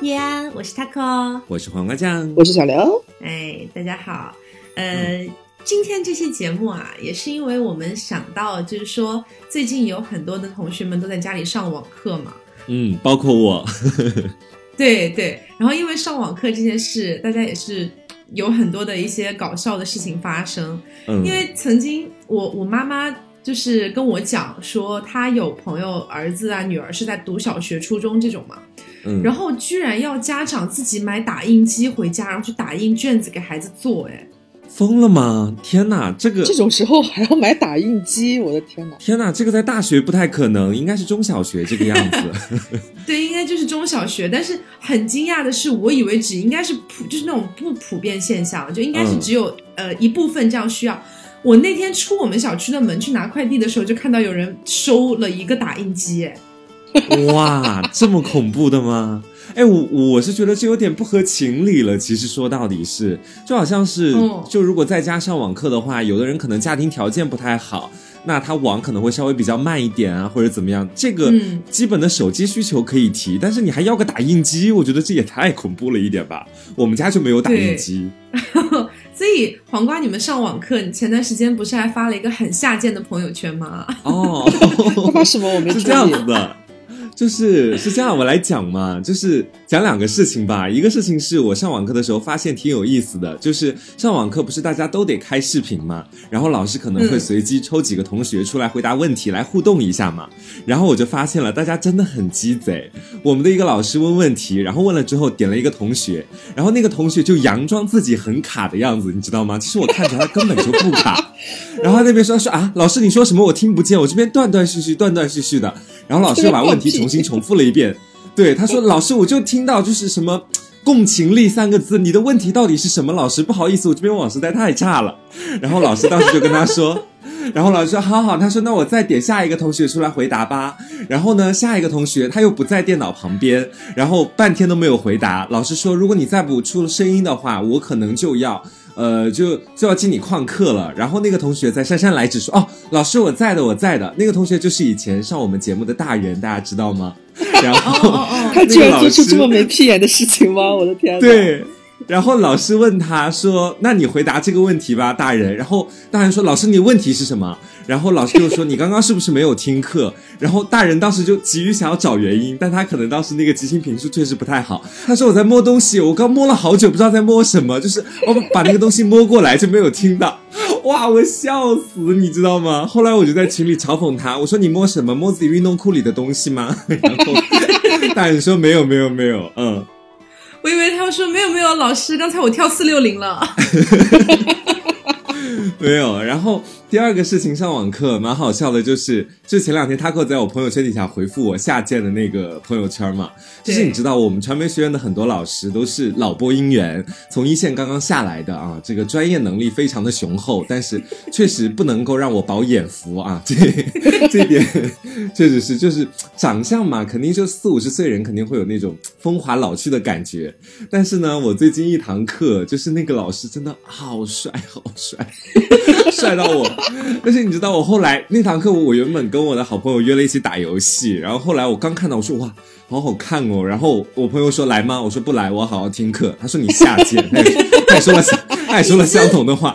叶安，我是 taco，我是黄瓜酱，我是小刘。哎，大家好。呃，今天这期节目啊，也是因为我们想到，就是说最近有很多的同学们都在家里上网课嘛。嗯，包括我。对对，然后因为上网课这件事，大家也是有很多的一些搞笑的事情发生。嗯，因为曾经我我妈妈就是跟我讲说，她有朋友儿子啊女儿是在读小学、初中这种嘛，嗯，然后居然要家长自己买打印机回家，然后去打印卷子给孩子做，哎。疯了吗？天哪，这个这种时候还要买打印机，我的天哪！天哪，这个在大学不太可能，应该是中小学这个样子。对，应该就是中小学。但是很惊讶的是，我以为只应该是普，就是那种不普遍现象，就应该是只有呃一部分这样需要。我那天出我们小区的门去拿快递的时候，就看到有人收了一个打印机，哎。哇，这么恐怖的吗？哎，我我是觉得这有点不合情理了。其实说到底是，就好像是，就如果在家上网课的话，有的人可能家庭条件不太好，那他网可能会稍微比较慢一点啊，或者怎么样。这个基本的手机需求可以提，但是你还要个打印机，我觉得这也太恐怖了一点吧。我们家就没有打印机，所以黄瓜，你们上网课，你前段时间不是还发了一个很下贱的朋友圈吗？哦，发什么？我没是这样子的。就是是这样，我来讲嘛，就是讲两个事情吧。一个事情是我上网课的时候发现挺有意思的，就是上网课不是大家都得开视频嘛，然后老师可能会随机抽几个同学出来回答问题，来互动一下嘛。然后我就发现了，大家真的很鸡贼。我们的一个老师问问题，然后问了之后点了一个同学，然后那个同学就佯装自己很卡的样子，你知道吗？其实我看着他根本就不卡。然后那边说说啊，老师你说什么我听不见，我这边断断续续，断断续续的。然后老师又把问题重新重复了一遍，对他说：“老师，我就听到就是什么共情力三个字，你的问题到底是什么？老师不好意思，我这边网实在太差了。”然后老师当时就跟他说，然后老师说：“好好。”他说：“那我再点下一个同学出来回答吧。”然后呢，下一个同学他又不在电脑旁边，然后半天都没有回答。老师说：“如果你再不出声音的话，我可能就要。”呃，就就要进你旷课了。然后那个同学在姗姗来迟说：“哦，老师我在的，我在的。”那个同学就是以前上我们节目的大人，大家知道吗？然后 他居然做出这么没屁眼的事情吗？我的天！对。然后老师问他说：“那你回答这个问题吧，大人。”然后大人说：“老师，你问题是什么？”然后老师就说：“你刚刚是不是没有听课？” 然后大人当时就急于想要找原因，但他可能当时那个急性评述确实不太好。他说：“我在摸东西，我刚摸了好久，不知道在摸什么，就是我把那个东西摸过来就没有听到。”哇，我笑死，你知道吗？后来我就在群里嘲讽他，我说：“你摸什么？摸自己运动裤里的东西吗？” 然后大人说：“没有，没有，没有。”嗯。我以为他们说没有没有，老师，刚才我跳四六零了。没有，然后第二个事情上网课蛮好笑的，就是就前两天他 o 在我朋友圈底下回复我下贱的那个朋友圈嘛，就是你知道我们传媒学院的很多老师都是老播音员，从一线刚刚下来的啊，这个专业能力非常的雄厚，但是确实不能够让我饱眼福啊，这这点确实是，就是长相嘛，肯定就四五十岁人肯定会有那种风华老去的感觉，但是呢，我最近一堂课就是那个老师真的好帅好帅。帅到我，而且你知道，我后来那堂课，我原本跟我的好朋友约了一起打游戏，然后后来我刚看到，我说哇，好好看哦。然后我朋友说来吗？我说不来，我好好听课。他说你下贱，他也说 了，他也说了相同的话。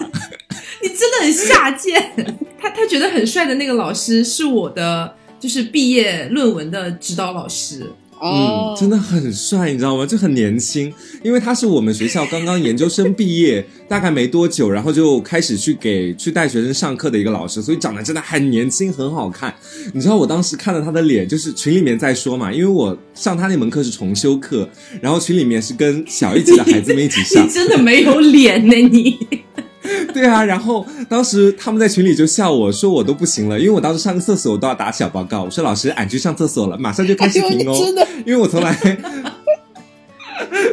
你真的很下贱。他他觉得很帅的那个老师是我的，就是毕业论文的指导老师。嗯，真的很帅，你知道吗？就很年轻，因为他是我们学校刚刚研究生毕业，大概没多久，然后就开始去给去带学生上课的一个老师，所以长得真的很年轻，很好看。你知道我当时看到他的脸，就是群里面在说嘛，因为我上他那门课是重修课，然后群里面是跟小一级的孩子们一起上，你真的没有脸呢，你。对啊，然后当时他们在群里就笑我说我都不行了，因为我当时上个厕所我都要打小报告，我说老师俺去上厕所了，马上就开视频哦，真的因为我从来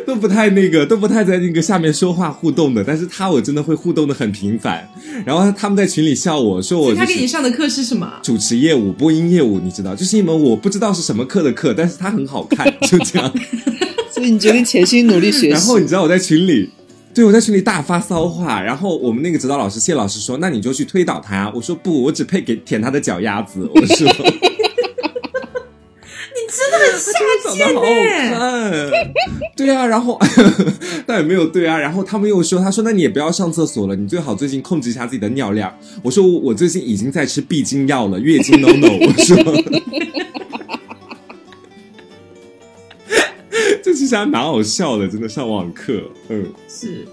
都不太那个，都不太在那个下面说话互动的，但是他我真的会互动的很频繁，然后他们在群里笑我说我他给你上的课是什么？主持业务、播音业务，你知道，就是一门我不知道是什么课的课，但是它很好看，就这样，所以你决定潜心努力学习，然后你知道我在群里。对，我在群里大发骚话，然后我们那个指导老师谢老师说：“那你就去推倒他呀。”我说：“不，我只配给舔他的脚丫子。”我说：“你真的很 他真的长得好好看。对啊，然后 但也没有对啊，然后他们又说，他说那你也不要上厕所了，你最好最近控制一下自己的尿量。我说我最近已经在吃闭经药了，月经 no no。我说，这其实还蛮好笑的，真的上网课，嗯，是。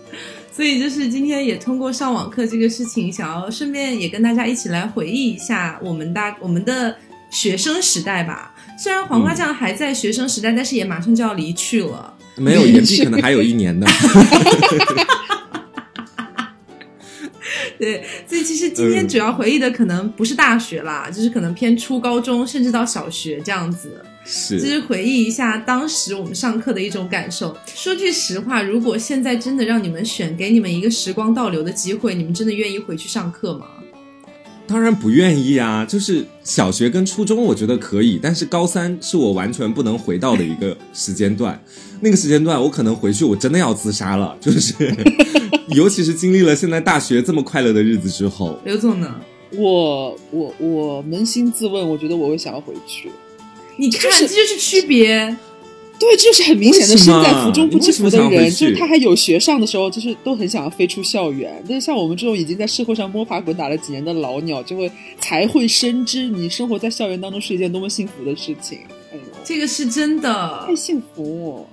所以就是今天也通过上网课这个事情，想要顺便也跟大家一起来回忆一下我们大我们的学生时代吧。虽然黄瓜酱还在学生时代，但是也马上就要离去了。没有延毕，可能还有一年呢。对，所以其实今天主要回忆的可能不是大学啦，就是可能偏初高中，甚至到小学这样子。是，就是回忆一下当时我们上课的一种感受。说句实话，如果现在真的让你们选，给你们一个时光倒流的机会，你们真的愿意回去上课吗？当然不愿意啊！就是小学跟初中，我觉得可以，但是高三是我完全不能回到的一个时间段。那个时间段，我可能回去，我真的要自杀了。就是，尤其是经历了现在大学这么快乐的日子之后，刘总呢？我我我扪心自问，我觉得我会想要回去。你看，这就是区别。对，就是很明显的身在福中不知福的人，就是他还有学上的时候，就是都很想要飞出校园。但是像我们这种已经在社会上摸爬滚打了几年的老鸟，就会才会深知你生活在校园当中是一件多么幸福的事情。哎呦，这个是真的，太幸福。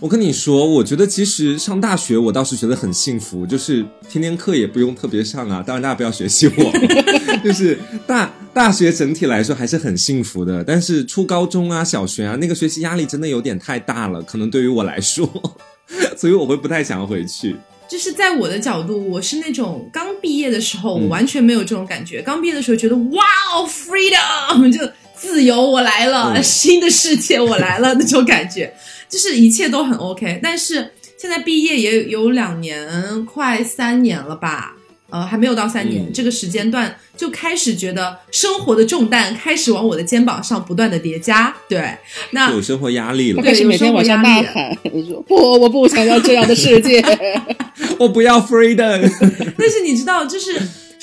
我跟你说，我觉得其实上大学我倒是觉得很幸福，就是天天课也不用特别上啊。当然大家不要学习我，就是大大学整体来说还是很幸福的。但是初高中啊、小学啊，那个学习压力真的有点太大了，可能对于我来说，所以我会不太想要回去。就是在我的角度，我是那种刚毕业的时候，我完全没有这种感觉。刚毕业的时候觉得哇哦，freedom 就自由，我来了，新的世界我来了那种感觉。就是一切都很 OK，但是现在毕业也有两年，快三年了吧？呃，还没有到三年，这个时间段就开始觉得生活的重担开始往我的肩膀上不断的叠加。对，那有生活压力了，开始每天往上大喊，说不，我不想要这样的世界，我不要 freedom。但是你知道，就是。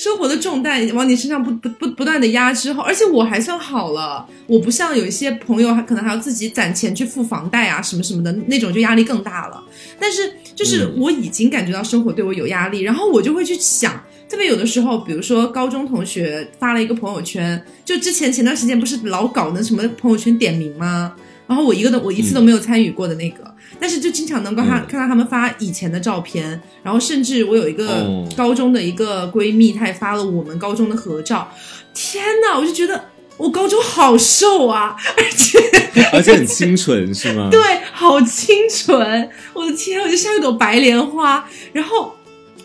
生活的重担往你身上不不不不断的压之后，而且我还算好了，我不像有一些朋友，还可能还要自己攒钱去付房贷啊什么什么的那种，就压力更大了。但是就是我已经感觉到生活对我有压力，然后我就会去想，特别有的时候，比如说高中同学发了一个朋友圈，就之前前段时间不是老搞那什么朋友圈点名吗？然后我一个都我一次都没有参与过的那个。但是就经常能够看看到他们发以前的照片，然后甚至我有一个高中的一个闺蜜，她也发了我们高中的合照。天哪，我就觉得我高中好瘦啊，而 且而且很清纯，是吗？对，好清纯，我的天，我就像一朵白莲花。然后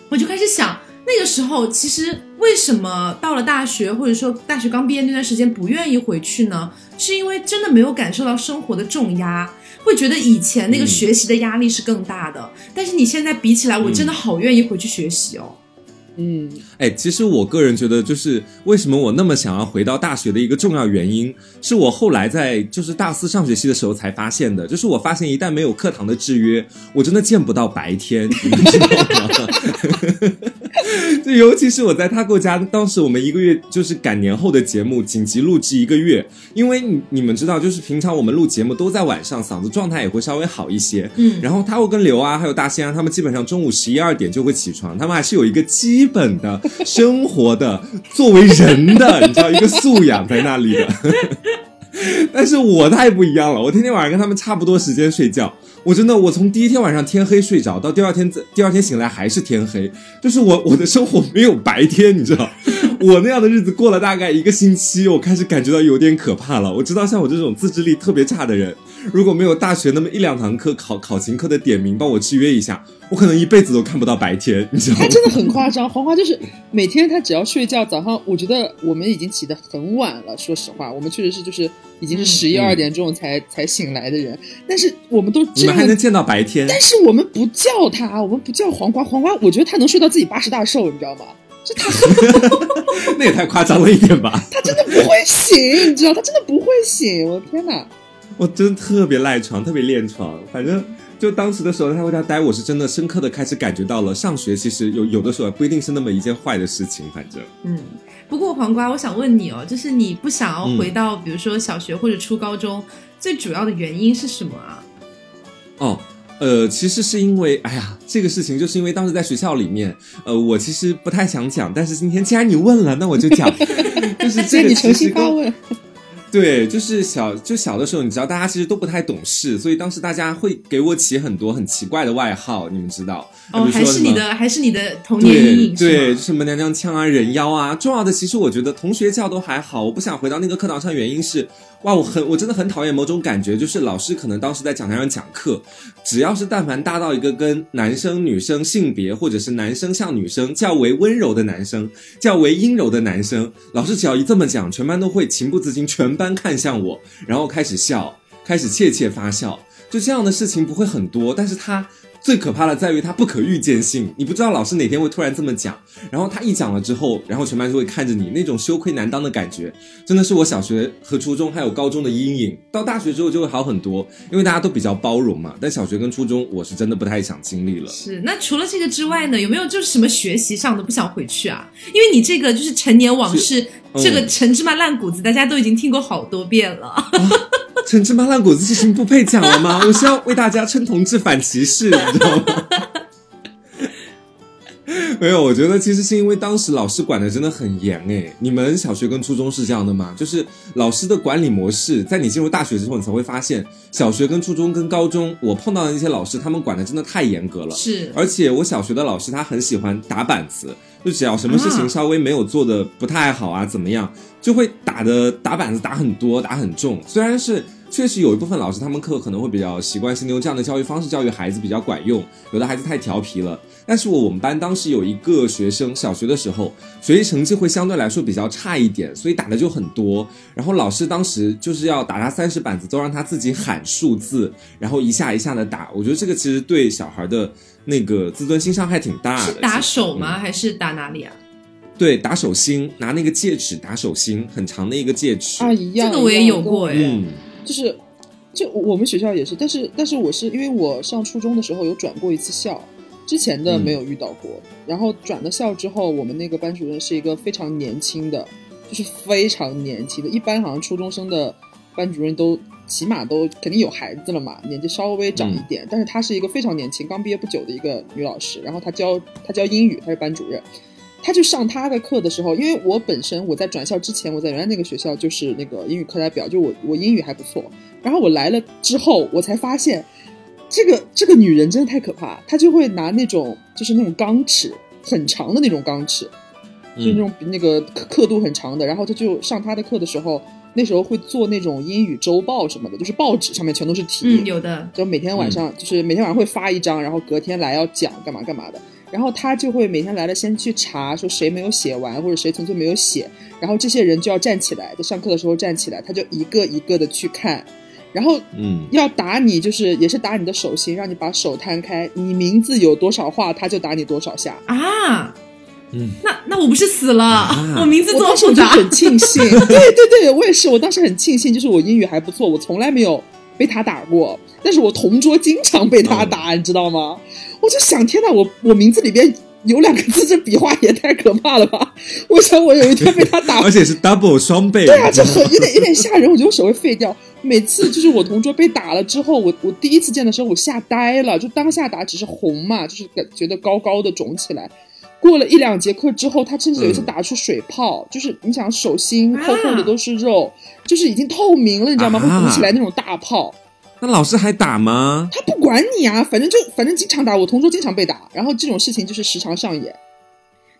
我就开始想，那个时候其实为什么到了大学，或者说大学刚毕业那段时间不愿意回去呢？是因为真的没有感受到生活的重压。会觉得以前那个学习的压力是更大的，但是你现在比起来，我真的好愿意回去学习哦。嗯，哎，其实我个人觉得，就是为什么我那么想要回到大学的一个重要原因，是我后来在就是大四上学期的时候才发现的。就是我发现，一旦没有课堂的制约，我真的见不到白天，你们知道吗？就尤其是我在他过家，当时我们一个月就是赶年后的节目，紧急录制一个月，因为你你们知道，就是平常我们录节目都在晚上，嗓子状态也会稍微好一些。嗯，然后他会跟刘啊，还有大仙啊，他们基本上中午十一二点就会起床，他们还是有一个基。基本的生活的作为人的，你知道一个素养在那里的，但是我太不一样了，我天天晚上跟他们差不多时间睡觉，我真的我从第一天晚上天黑睡着到第二天第二天醒来还是天黑，就是我我的生活没有白天，你知道。我那样的日子过了大概一个星期，我开始感觉到有点可怕了。我知道像我这种自制力特别差的人，如果没有大学那么一两堂课考考勤课的点名帮我制约一下，我可能一辈子都看不到白天。你知道吗？他真的很夸张，黄花就是每天他只要睡觉，早上我觉得我们已经起得很晚了。说实话，我们确实是就是已经是十一二点钟才才醒来的人，但是我们都你们还能见到白天，但是我们不叫他，我们不叫黄瓜，黄瓜，我觉得他能睡到自己八十大寿，你知道吗？那也太夸张了一点吧？他真的不会醒，你知道？他真的不会醒，我的天哪！我真的特别赖床，特别恋床。反正就当时的时候，他回家待，我是真的深刻的开始感觉到了，上学其实有有的时候不一定是那么一件坏的事情。反正，嗯。不过黄瓜，我想问你哦，就是你不想要回到，比如说小学或者初高中。最主要的原因是什么啊？哦。呃，其实是因为，哎呀，这个事情就是因为当时在学校里面，呃，我其实不太想讲，但是今天既然你问了，那我就讲，就是这个其实跟。对，就是小就小的时候，你知道，大家其实都不太懂事，所以当时大家会给我起很多很奇怪的外号，你们知道？哦，还是你的，还是你的童年阴影？对，什么娘娘腔啊、人妖啊。重要的，其实我觉得同学叫都还好，我不想回到那个课堂上，原因是。哇，我很我真的很讨厌某种感觉，就是老师可能当时在讲台上讲课，只要是但凡搭到一个跟男生女生性别或者是男生像女生较为温柔的男生，较为阴柔的男生，老师只要一这么讲，全班都会情不自禁，全班般看向我，然后开始笑，开始窃窃发笑。就这样的事情不会很多，但是他。最可怕的在于它不可预见性，你不知道老师哪天会突然这么讲，然后他一讲了之后，然后全班就会看着你，那种羞愧难当的感觉，真的是我小学和初中还有高中的阴影。到大学之后就会好很多，因为大家都比较包容嘛。但小学跟初中，我是真的不太想经历了。是，那除了这个之外呢，有没有就是什么学习上的不想回去啊？因为你这个就是陈年往事，这个陈芝麻烂谷子，大家都已经听过好多遍了。陈芝麻烂谷子事情不配讲了吗？我是要为大家称同志反歧视，你知道吗？没有，我觉得其实是因为当时老师管的真的很严诶。你们小学跟初中是这样的吗？就是老师的管理模式，在你进入大学之后，你才会发现，小学跟初中跟高中，我碰到的那些老师，他们管的真的太严格了。是，而且我小学的老师他很喜欢打板子。就只要什么事情稍微没有做的不太好啊，怎么样，就会打的打板子打很多，打很重。虽然是确实有一部分老师他们课可能会比较习惯性用这样的教育方式教育孩子比较管用，有的孩子太调皮了。但是我我们班当时有一个学生，小学的时候学习成绩会相对来说比较差一点，所以打的就很多。然后老师当时就是要打他三十板子，都让他自己喊数字，然后一下一下的打。我觉得这个其实对小孩的。那个自尊心伤害挺大的，是打手吗？还是打哪里啊？对，打手心，拿那个戒指打手心，很长的一个戒指啊，一样。这个我也有过哎，就是，就我们学校也是，但是但是我是因为我上初中的时候有转过一次校，之前的没有遇到过。然后转了校之后，我们那个班主任是一个非常年轻的，就是非常年轻的，一般好像初中生的班主任都。起码都肯定有孩子了嘛，年纪稍微长一点，但是她是一个非常年轻，刚毕业不久的一个女老师。然后她教她教英语，她是班主任。她就上他的课的时候，因为我本身我在转校之前，我在原来那个学校就是那个英语课代表，就我我英语还不错。然后我来了之后，我才发现这个 这个女人真的太可怕。她就会拿那种就是那种钢尺很长的那种钢尺，就那种那个刻度很长的。然后她就上她的课的时候。那时候会做那种英语周报什么的，就是报纸上面全都是题。嗯，有的。就每天晚上，就是每天晚上会发一张，然后隔天来要讲干嘛干嘛的。然后他就会每天来了先去查，说谁没有写完，或者谁纯粹没有写。然后这些人就要站起来，在上课的时候站起来，他就一个一个的去看。然后，嗯，要打你就是也是打你的手心，让你把手摊开。你名字有多少画，他就打你多少下啊。嗯，那那我不是死了？我名字多复杂，很庆幸。对对对，我也是。我当时很庆幸，就是我英语还不错，我从来没有被他打过。但是我同桌经常被他打，你知道吗？我就想，天哪，我我名字里边有两个字，这笔画也太可怕了吧！我想我有一天被他打，而且是 double 双倍。对啊，这很有点有点吓人，我觉得我手会废掉。每次就是我同桌被打了之后，我我第一次见的时候，我吓呆了，就当下打只是红嘛，就是感觉得高高的肿起来。过了一两节课之后，他甚至有一次打出水泡，就是你想手心厚厚的都是肉，就是已经透明了，你知道吗？会鼓起来那种大泡。那老师还打吗？他不管你啊，反正就反正经常打。我同桌经常被打，然后这种事情就是时常上演。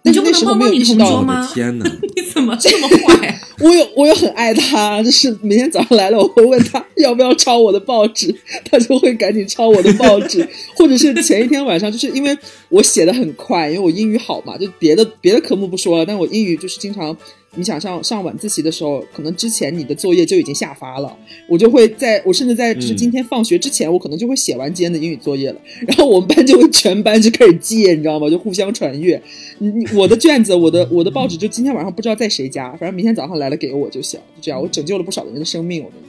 你就那时候没有意识到吗？天哪！你怎么 这么坏？我有我有很爱他，就是每天早上来了，我会问他 要不要抄我的报纸，他就会赶紧抄我的报纸，或者是前一天晚上，就是因为我写的很快，因为我英语好嘛，就别的别的科目不说了，但我英语就是经常。你想上上晚自习的时候，可能之前你的作业就已经下发了，我就会在我甚至在就是今天放学之前，我可能就会写完今天的英语作业了。然后我们班就会全班就开始借，你知道吗？就互相传阅。你你我的卷子，我的我的报纸，就今天晚上不知道在谁家，反正明天早上来了给我就行，就这样，我拯救了不少人的生命。我跟你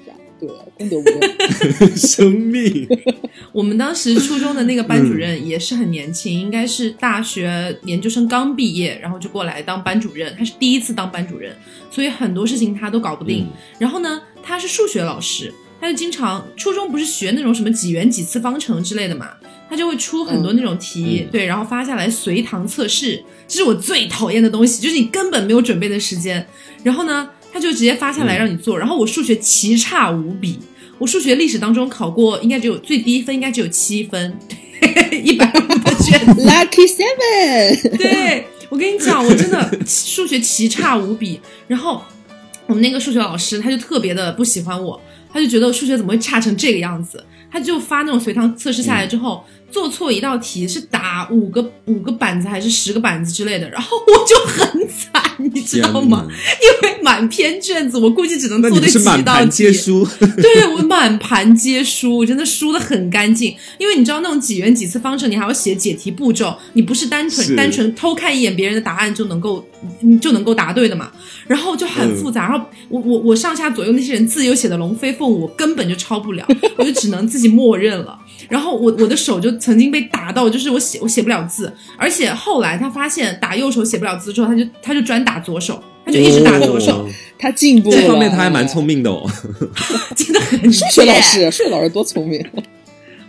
讲。对，功德无量。生命。我们当时初中的那个班主任也是很年轻，应该是大学研究生刚毕业，然后就过来当班主任。他是第一次当班主任，所以很多事情他都搞不定。然后呢，他是数学老师。他就经常初中不是学那种什么几元几次方程之类的嘛，他就会出很多那种题，对，然后发下来随堂测试，这是我最讨厌的东西，就是你根本没有准备的时间，然后呢，他就直接发下来让你做，然后我数学奇差无比，我数学历史当中考过应该只有最低分应该只有七分，一百分的卷，Lucky Seven，对。我跟你讲，我真的数学奇差无比。然后我们那个数学老师他就特别的不喜欢我，他就觉得我数学怎么会差成这个样子？他就发那种随堂测试下来之后，做错一道题是打五个五个板子还是十个板子之类的，然后我就很惨，你知道吗？因为满篇卷子，我估计只能做对几道题。满盘皆输。对我满盘皆输，我真的输的很干净。因为你知道那种几元几次方程，你还要写解题步骤，你不是单纯单纯偷看一眼别人的答案就能够你就能够答对的嘛？然后就很复杂。然后我我我上下左右那些人字又写的龙飞凤舞，我根本就抄不了，我就只能自己。默认了，然后我我的手就曾经被打到，就是我写我写不了字，而且后来他发现打右手写不了字之后，他就他就专打左手，他就一直打左手，他进步这方面他还蛮聪明的哦，真的很数学老师，数学老师多聪明，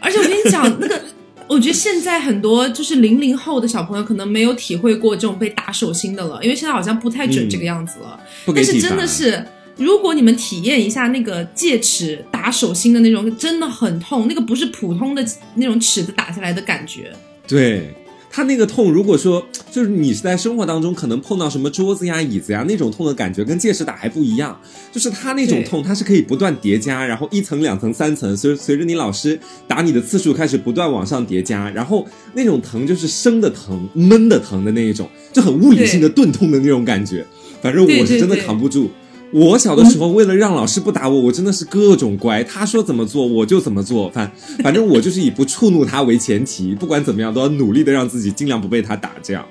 而且我跟你讲，那个我觉得现在很多就是零零后的小朋友可能没有体会过这种被打手心的了，因为现在好像不太准这个样子了，但是真的是。如果你们体验一下那个戒尺打手心的那种，真的很痛。那个不是普通的那种尺子打下来的感觉。对，它那个痛，如果说就是你是在生活当中可能碰到什么桌子呀、椅子呀那种痛的感觉，跟戒尺打还不一样。就是它那种痛，它是可以不断叠加，然后一层、两层、三层，随随着你老师打你的次数开始不断往上叠加，然后那种疼就是生的疼、闷的疼的那一种，就很物理性的钝痛的那种感觉。反正我是真的扛不住。我小的时候，为了让老师不打我，我真的是各种乖。他说怎么做，我就怎么做。反反正我就是以不触怒他为前提，不管怎么样都要努力的让自己尽量不被他打。这样，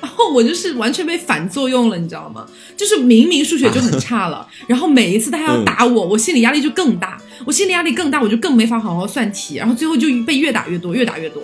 然后我就是完全被反作用了，你知道吗？就是明明数学就很差了，然后每一次他要打我，我心理压力就更大。我心理压力更大，我就更没法好好算题，然后最后就被越打越多，越打越多。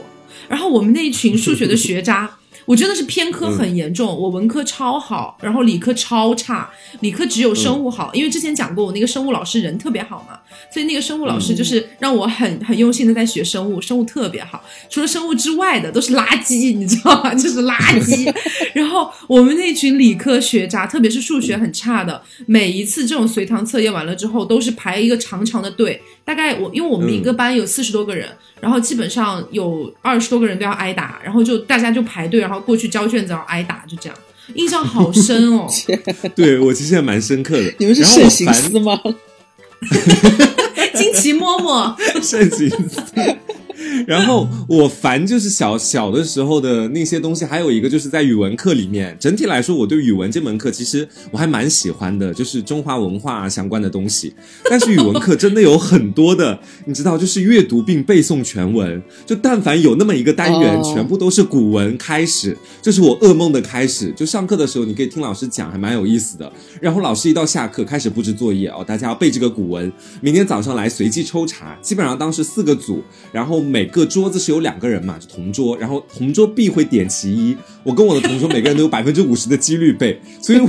然后我们那一群数学的学渣。我真的是偏科很严重，我文科超好，然后理科超差，理科只有生物好，因为之前讲过我那个生物老师人特别好嘛，所以那个生物老师就是让我很很用心的在学生物，生物特别好，除了生物之外的都是垃圾，你知道吗？就是垃圾。然后我们那群理科学渣，特别是数学很差的，每一次这种随堂测验完了之后，都是排一个长长的队。大概我因为我们一个班有四十多个人，然后基本上有二十多个人都要挨打，然后就大家就排队，然后过去交卷子，然后挨打，就这样，印象好深哦。对我其实也蛮深刻的。你们是慎行司吗？惊奇嬷嬷，慎行司。然后我烦就是小小的时候的那些东西，还有一个就是在语文课里面，整体来说我对语文这门课其实我还蛮喜欢的，就是中华文化相关的东西。但是语文课真的有很多的，你知道，就是阅读并背诵全文，就但凡有那么一个单元，全部都是古文开始，就是我噩梦的开始。就上课的时候你可以听老师讲，还蛮有意思的。然后老师一到下课开始布置作业哦，大家要背这个古文，明天早上来随机抽查，基本上当时四个组，然后每个桌子是有两个人嘛，就同桌，然后同桌必会点其一。我跟我的同桌每个人都有百分之五十的几率背，所以我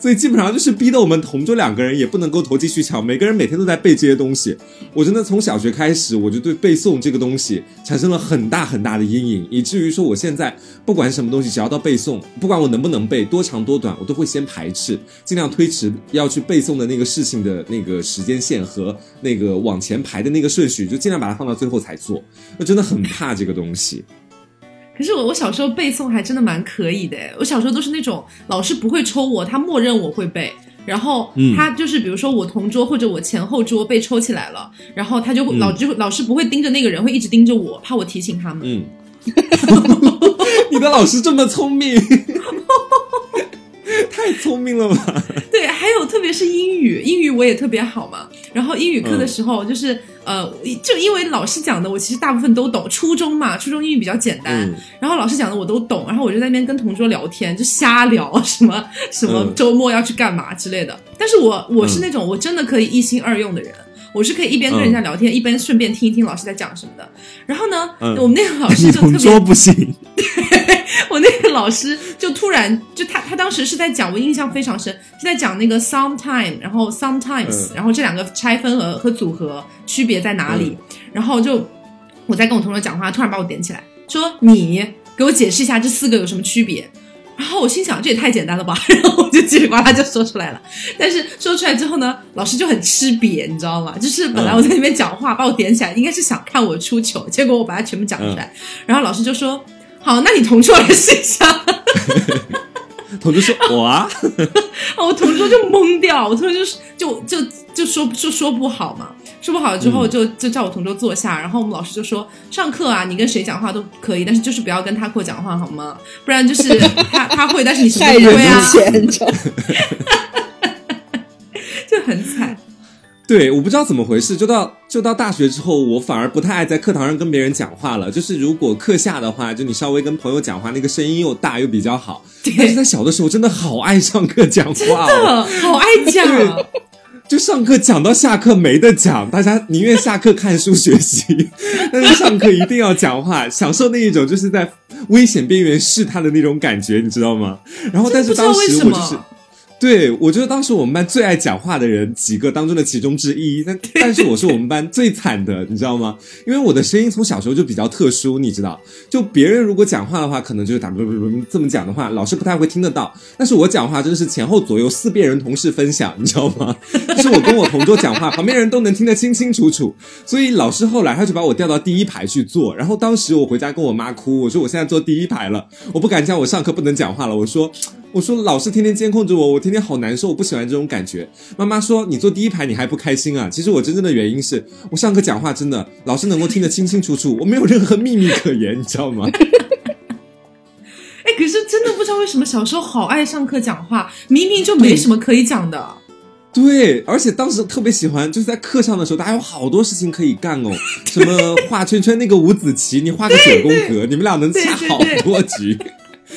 所以 基本上就是逼得我们同桌两个人也不能够投机取巧，每个人每天都在背这些东西。我真的从小学开始，我就对背诵这个东西产生了很大很大的阴影，以至于说我现在不管什么东西，只要到背诵，不管我能不能背，多长多短，我都会先排斥，尽量推迟要去背诵的那个事情的那个时间线和那个往前排的那个顺序，就尽量把它放到最后才做。我真的很怕这个东西，可是我我小时候背诵还真的蛮可以的。我小时候都是那种老师不会抽我，他默认我会背，然后他就是比如说我同桌或者我前后桌被抽起来了，然后他就老就老师不会盯着那个人，会一直盯着我，怕我提醒他们。嗯，你的老师这么聪明。太聪明了吧？对，还有特别是英语，英语我也特别好嘛。然后英语课的时候，就是呃，就因为老师讲的，我其实大部分都懂。初中嘛，初中英语比较简单，然后老师讲的我都懂。然后我就在那边跟同桌聊天，就瞎聊 什么什么周末要去干嘛之类的。但是我我是那种我真的可以一心二用的人，我是可以一边跟人家聊天，一边顺便听一听老师在讲什么的。然后呢，我们那个老师就 特别说不行。我那个老师就突然就他他当时是在讲，我印象非常深，是在讲那个 sometime，然后 sometimes，然后这两个拆分和和组合区别在哪里？然后就我在跟我同学讲话，突然把我点起来，说你给我解释一下这四个有什么区别。然后我心想，这也太简单了吧！然后我就叽里呱啦就说出来了。但是说出来之后呢，老师就很吃瘪，你知道吗？就是本来我在那边讲话，把我点起来，应该是想看我出糗，结果我把它全部讲出来。然后老师就说：“好，那你同桌来试一下。”同桌说：“我啊。”我同桌就懵掉，我同桌就是就就就说就说不好嘛。说不好了之后，就就叫我同桌坐下，然后我们老师就说：“上课啊，你跟谁讲话都可以，但是就是不要跟他过讲话，好吗？不然就是他他会，但是你什么不会啊？” 就很惨。对，我不知道怎么回事，就到就到大学之后，我反而不太爱在课堂上跟别人讲话了。就是如果课下的话，就你稍微跟朋友讲话，那个声音又大又比较好。但是在小的时候，真的好爱上课讲话，真的好爱讲。就上课讲到下课没得讲，大家宁愿下课看书学习，但是上课一定要讲话，享受那一种就是在危险边缘试探的那种感觉，你知道吗？然后，但是当时我就是。对，我觉得当时我们班最爱讲话的人几个当中的其中之一，但 但是我是我们班最惨的，你知道吗？因为我的声音从小时候就比较特殊，你知道，就别人如果讲话的话，可能就是打不不不这么讲的话，老师不太会听得到。但是我讲话真的是前后左右四遍人同时分享，你知道吗？就是我跟我同桌讲话，旁边人都能听得清清楚楚。所以老师后来他就把我调到第一排去坐，然后当时我回家跟我妈哭，我说我现在坐第一排了，我不敢讲我上课不能讲话了，我说。我说老师天天监控着我，我天天好难受，我不喜欢这种感觉。妈妈说你坐第一排你还不开心啊？其实我真正的原因是我上课讲话真的老师能够听得清清楚楚，我没有任何秘密可言，你知道吗？哎，可是真的不知道为什么小时候好爱上课讲话，明明就没什么可以讲的。对，而且当时特别喜欢，就是在课上的时候，大家有好多事情可以干哦，什么画圈圈那个五子棋，你画个九宫格，你们俩能下好多局。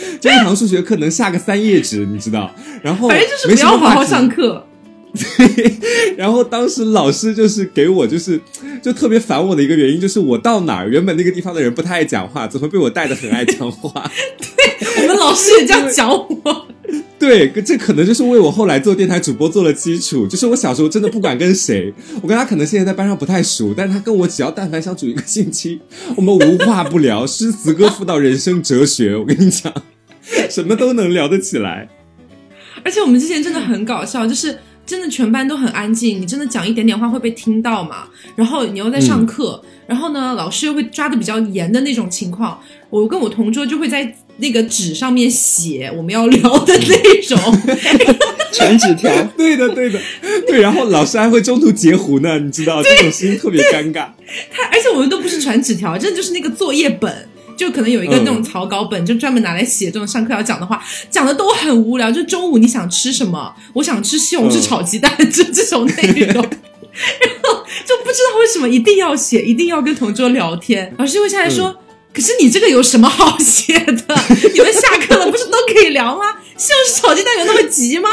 这一堂数学课能下个三页纸，你知道？然后反正就是不要好好上课。对，然后当时老师就是给我就是就特别烦我的一个原因，就是我到哪儿，原本那个地方的人不太爱讲话，怎么被我带的很爱讲话？对我们老师也这样讲我。对，这可能就是为我后来做电台主播做了基础。就是我小时候真的不管跟谁，我跟他可能现在在班上不太熟，但是他跟我只要但凡相处一个星期，我们无话不聊，诗词歌赋到人生哲学，我跟你讲。什么都能聊得起来，而且我们之前真的很搞笑，就是真的全班都很安静，你真的讲一点点话会被听到嘛？然后你又在上课，然后呢，老师又会抓的比较严的那种情况，我跟我同桌就会在那个纸上面写我们要聊的那种。传纸条，对的，对的，对，然后老师还会中途截胡呢，你知道这种事情特别尴尬。他而且我们都不是传纸条，真的就是那个作业本。就可能有一个那种草稿本，就专门拿来写这种上课要讲的话，讲的都很无聊。就中午你想吃什么？我想吃西红柿炒鸡蛋，就这种内容。然后就不知道为什么一定要写，一定要跟同桌聊天。老师会下来说：“可是你这个有什么好写的？你们下课了不是都可以聊吗？西红柿炒鸡蛋有那么急吗？”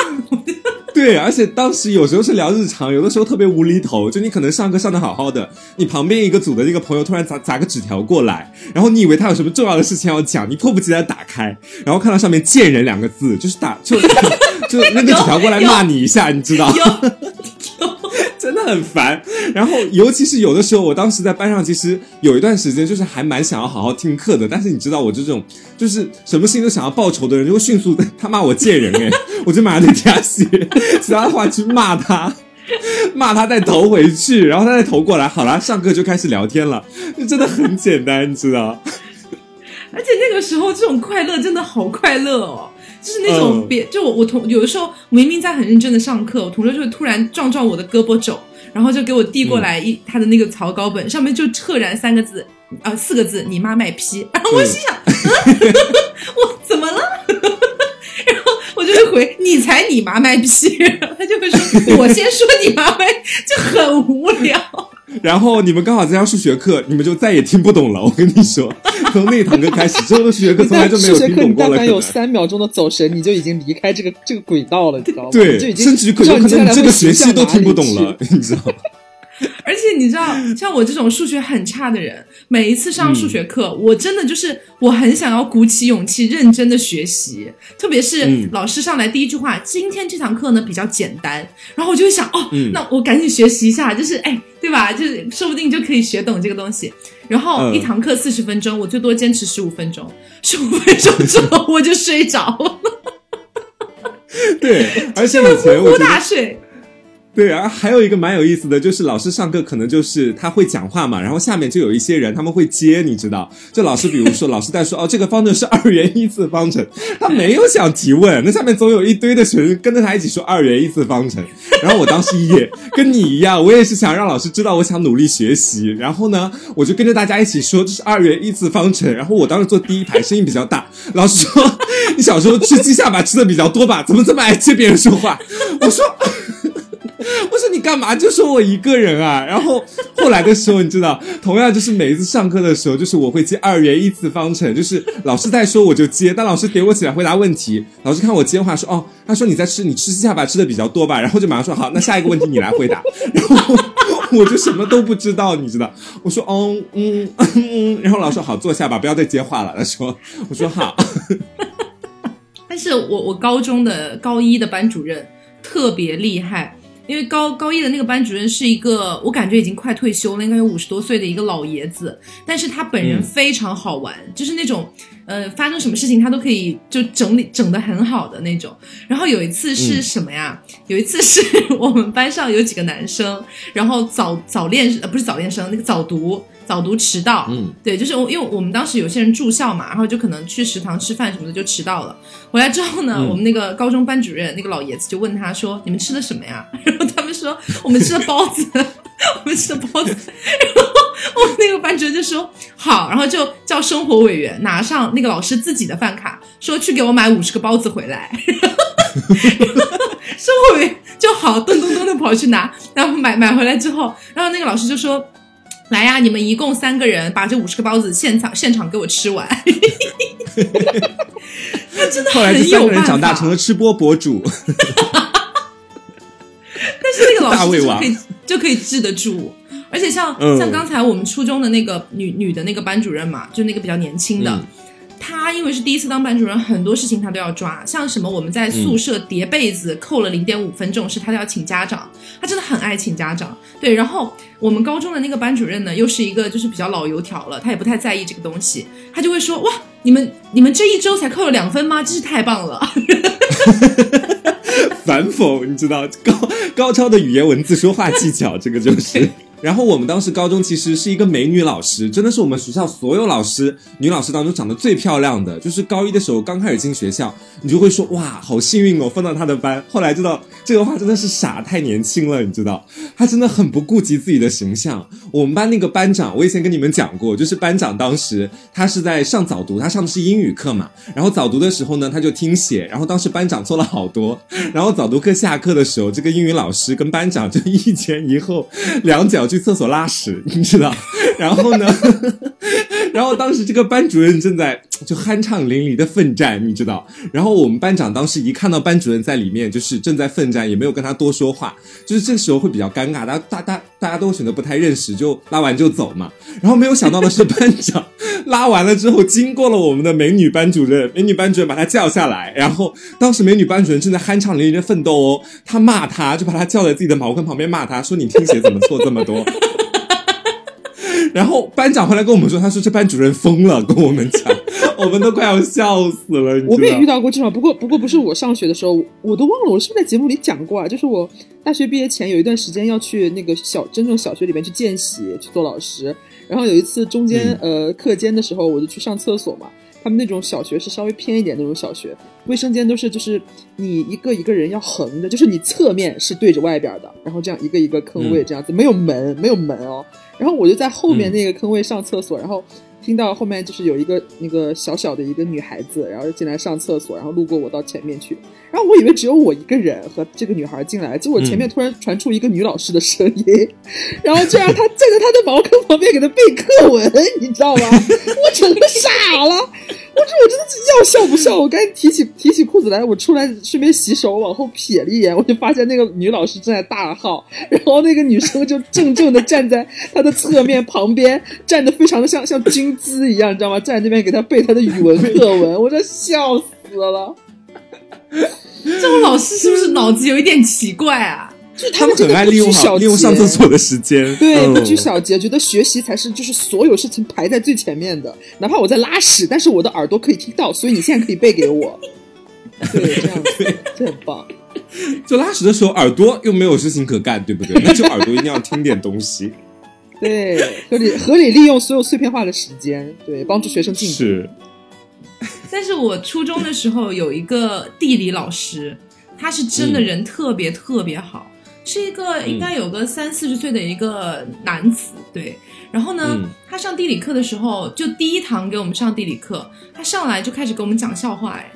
对，而且当时有时候是聊日常，有的时候特别无厘头。就你可能上课上的好好的，你旁边一个组的那个朋友突然砸砸个纸条过来，然后你以为他有什么重要的事情要讲，你迫不及待打开，然后看到上面“贱人”两个字，就是打就 就那个纸条过来骂你一下，你知道。真的很烦，然后尤其是有的时候，我当时在班上，其实有一段时间就是还蛮想要好好听课的，但是你知道，我这种就是什么事情都想要报仇的人，就会迅速他骂我贱人，哎，我就马上在底下写其他的话去骂他，骂他再投回去，然后他再投过来，好了，上课就开始聊天了，就真的很简单，你知道？而且那个时候这种快乐真的好快乐哦。就是那种别，就我我同有的时候明明在很认真的上课，我同桌就会突然撞撞我的胳膊肘，然后就给我递过来一他的那个草稿本，上面就赫然三个字，呃四个字，你妈卖批。然后我心想，我怎么了？然后我就会回，你才你妈卖批。然后他就会说，我先说你妈卖，就很无聊。然后你们刚好在上数学课，你们就再也听不懂了。我跟你说，从那一堂课开始，之后的数学课从来就没有听懂过了。但凡有三秒钟的走神，你就已经离开这个这个轨道了，你知道吗？对，就已经甚至可能可能这个学期都听不懂了，你知道吗？而且且你知道，像我这种数学很差的人，每一次上数学课，我真的就是我很想要鼓起勇气认真的学习，特别是老师上来第一句话，今天这堂课呢比较简单，然后我就会想，哦，那我赶紧学习一下，就是哎，对吧？就是说不定就可以学懂这个东西。然后一堂课四十分钟，我最多坚持十五分钟，十五分钟之后我就睡着了。对，而且以前我大睡。对啊，还有一个蛮有意思的就是老师上课可能就是他会讲话嘛，然后下面就有一些人他们会接，你知道？就老师比如说老师在说哦这个方程是二元一次方程，他没有想提问，那下面总有一堆的学生跟着他一起说二元一次方程。然后我当时也跟你一样，我也是想让老师知道我想努力学习，然后呢我就跟着大家一起说这是二元一次方程。然后我当时坐第一排，声音比较大。老师说你小时候吃鸡下巴吃的比较多吧？怎么这么爱接别人说话？我说。我说你干嘛就说我一个人啊？然后后来的时候，你知道，同样就是每一次上课的时候，就是我会接二元一次方程，就是老师在说我就接，但老师给我起来回答问题，老师看我接话说哦，他说你在吃，你吃鸡下巴吃的比较多吧？然后就马上说好，那下一个问题你来回答，然 后我就什么都不知道，你知道？我说哦嗯嗯，然后老师说好坐下吧，不要再接话了。他说我说好，但是我我高中的高一的班主任特别厉害。因为高高一的那个班主任是一个，我感觉已经快退休了，应该有五十多岁的一个老爷子，但是他本人非常好玩，就是那种，呃，发生什么事情他都可以就整理整的很好的那种。然后有一次是什么呀？有一次是 我们班上有几个男生，然后早早恋呃不是早恋生，那个早读。早读迟到，嗯，对，就是我，因为我们当时有些人住校嘛，然后就可能去食堂吃饭什么的就迟到了。回来之后呢，我们那个高中班主任那个老爷子就问他说：“你们吃的什么呀？” 然后他们说：“我们吃的包子，我们吃的包子。”然后我们那个班主任就说：“好。”然后就叫生活委员拿上那个老师自己的饭卡，说去给我买五十个包子回来。生活委员就好，咚咚咚的跑去拿，然后买买回来之后，然后那个老师就说。来呀！你们一共三个人，把这五十个包子现场现场给我吃完。他真的后来这三个人长大成了吃播博主。但是那个老师就可以就可以治得住，而且像像刚才我们初中的那个女女的那个班主任嘛，就那个比较年轻的。他因为是第一次当班主任，很多事情他都要抓，像什么我们在宿舍叠被子扣了零点五分这种事，他都要请家长。他真的很爱请家长。对，然后我们高中的那个班主任呢，又是一个就是比较老油条了，他也不太在意这个东西，他就会说：哇，你们你们这一周才扣了两分吗？真是太棒了。反讽，你知道高高超的语言文字说话技巧，这个就是。然后我们当时高中其实是一个美女老师，真的是我们学校所有老师女老师当中长得最漂亮的。就是高一的时候刚开始进学校，你就会说哇，好幸运哦，分到她的班。后来知道这个话真的是傻，太年轻了，你知道，她真的很不顾及自己的形象。我们班那个班长，我以前跟你们讲过，就是班长当时他是在上早读，他上的是英语课嘛。然后早读的时候呢，他就听写，然后当时班长做了好多。然后早读课下课的时候，这个英语老师跟班长就一前一后，两脚。去厕所拉屎，你知道？然后呢？然后当时这个班主任正在 就酣畅淋漓的奋战，你知道？然后我们班长当时一看到班主任在里面，就是正在奋战，也没有跟他多说话，就是这时候会比较尴尬，大大大大家都选择不太认识，就拉完就走嘛。然后没有想到的是，班长 拉完了之后，经过了我们的美女班主任，美女班主任把他叫下来，然后当时美女班主任正在酣畅淋漓的奋斗哦，他骂他，就把他叫在自己的茅坑旁边骂他说：“你听写怎么错这么多？”然后班长回来跟我们说，他说这班主任疯了，跟我们讲，我们都快要笑死了。我们也遇到过这种，不过不过不是我上学的时候，我都忘了我是不是在节目里讲过啊？就是我大学毕业前有一段时间要去那个小真正小学里面去见习去做老师，然后有一次中间呃课间的时候，我就去上厕所嘛。他们那种小学是稍微偏一点那种小学，卫生间都是就是你一个一个人要横着，就是你侧面是对着外边的，然后这样一个一个坑位这样子，没有门，没有门哦。然后我就在后面那个坑位上厕所，然后听到后面就是有一个那个小小的一个女孩子，然后进来上厕所，然后路过我到前面去，然后我以为只有我一个人和这个女孩进来，结果前面突然传出一个女老师的声音，然后就让她站在她的茅坑旁边给她背课文，你知道吗？我整个傻了。我这我真的是要笑不笑？我赶紧提起提起裤子来，我出来顺便洗手，往后瞥了一眼，我就发现那个女老师正在大号，然后那个女生就正正的站在她的侧面旁边，站的非常的像像军姿一样，你知道吗？站在那边给她背她的语文课文，我这笑死了。这种老师是不是脑子有一点奇怪啊？就他们很爱利用利用上厕所的时间，对，不拘小节，觉得学习才是就是所有事情排在最前面的。哪怕我在拉屎，但是我的耳朵可以听到，所以你现在可以背给我。对，这样子，这很棒。就拉屎的时候，耳朵又没有事情可干，对不对？那就耳朵一定要听点东西。对，合理合理利用所有碎片化的时间，对，帮助学生进步。是。但是我初中的时候有一个地理老师，他是真的人特别特别好。是一个应该有个三四十岁的一个男子，对。然后呢，他上地理课的时候，就第一堂给我们上地理课，他上来就开始给我们讲笑话，哎，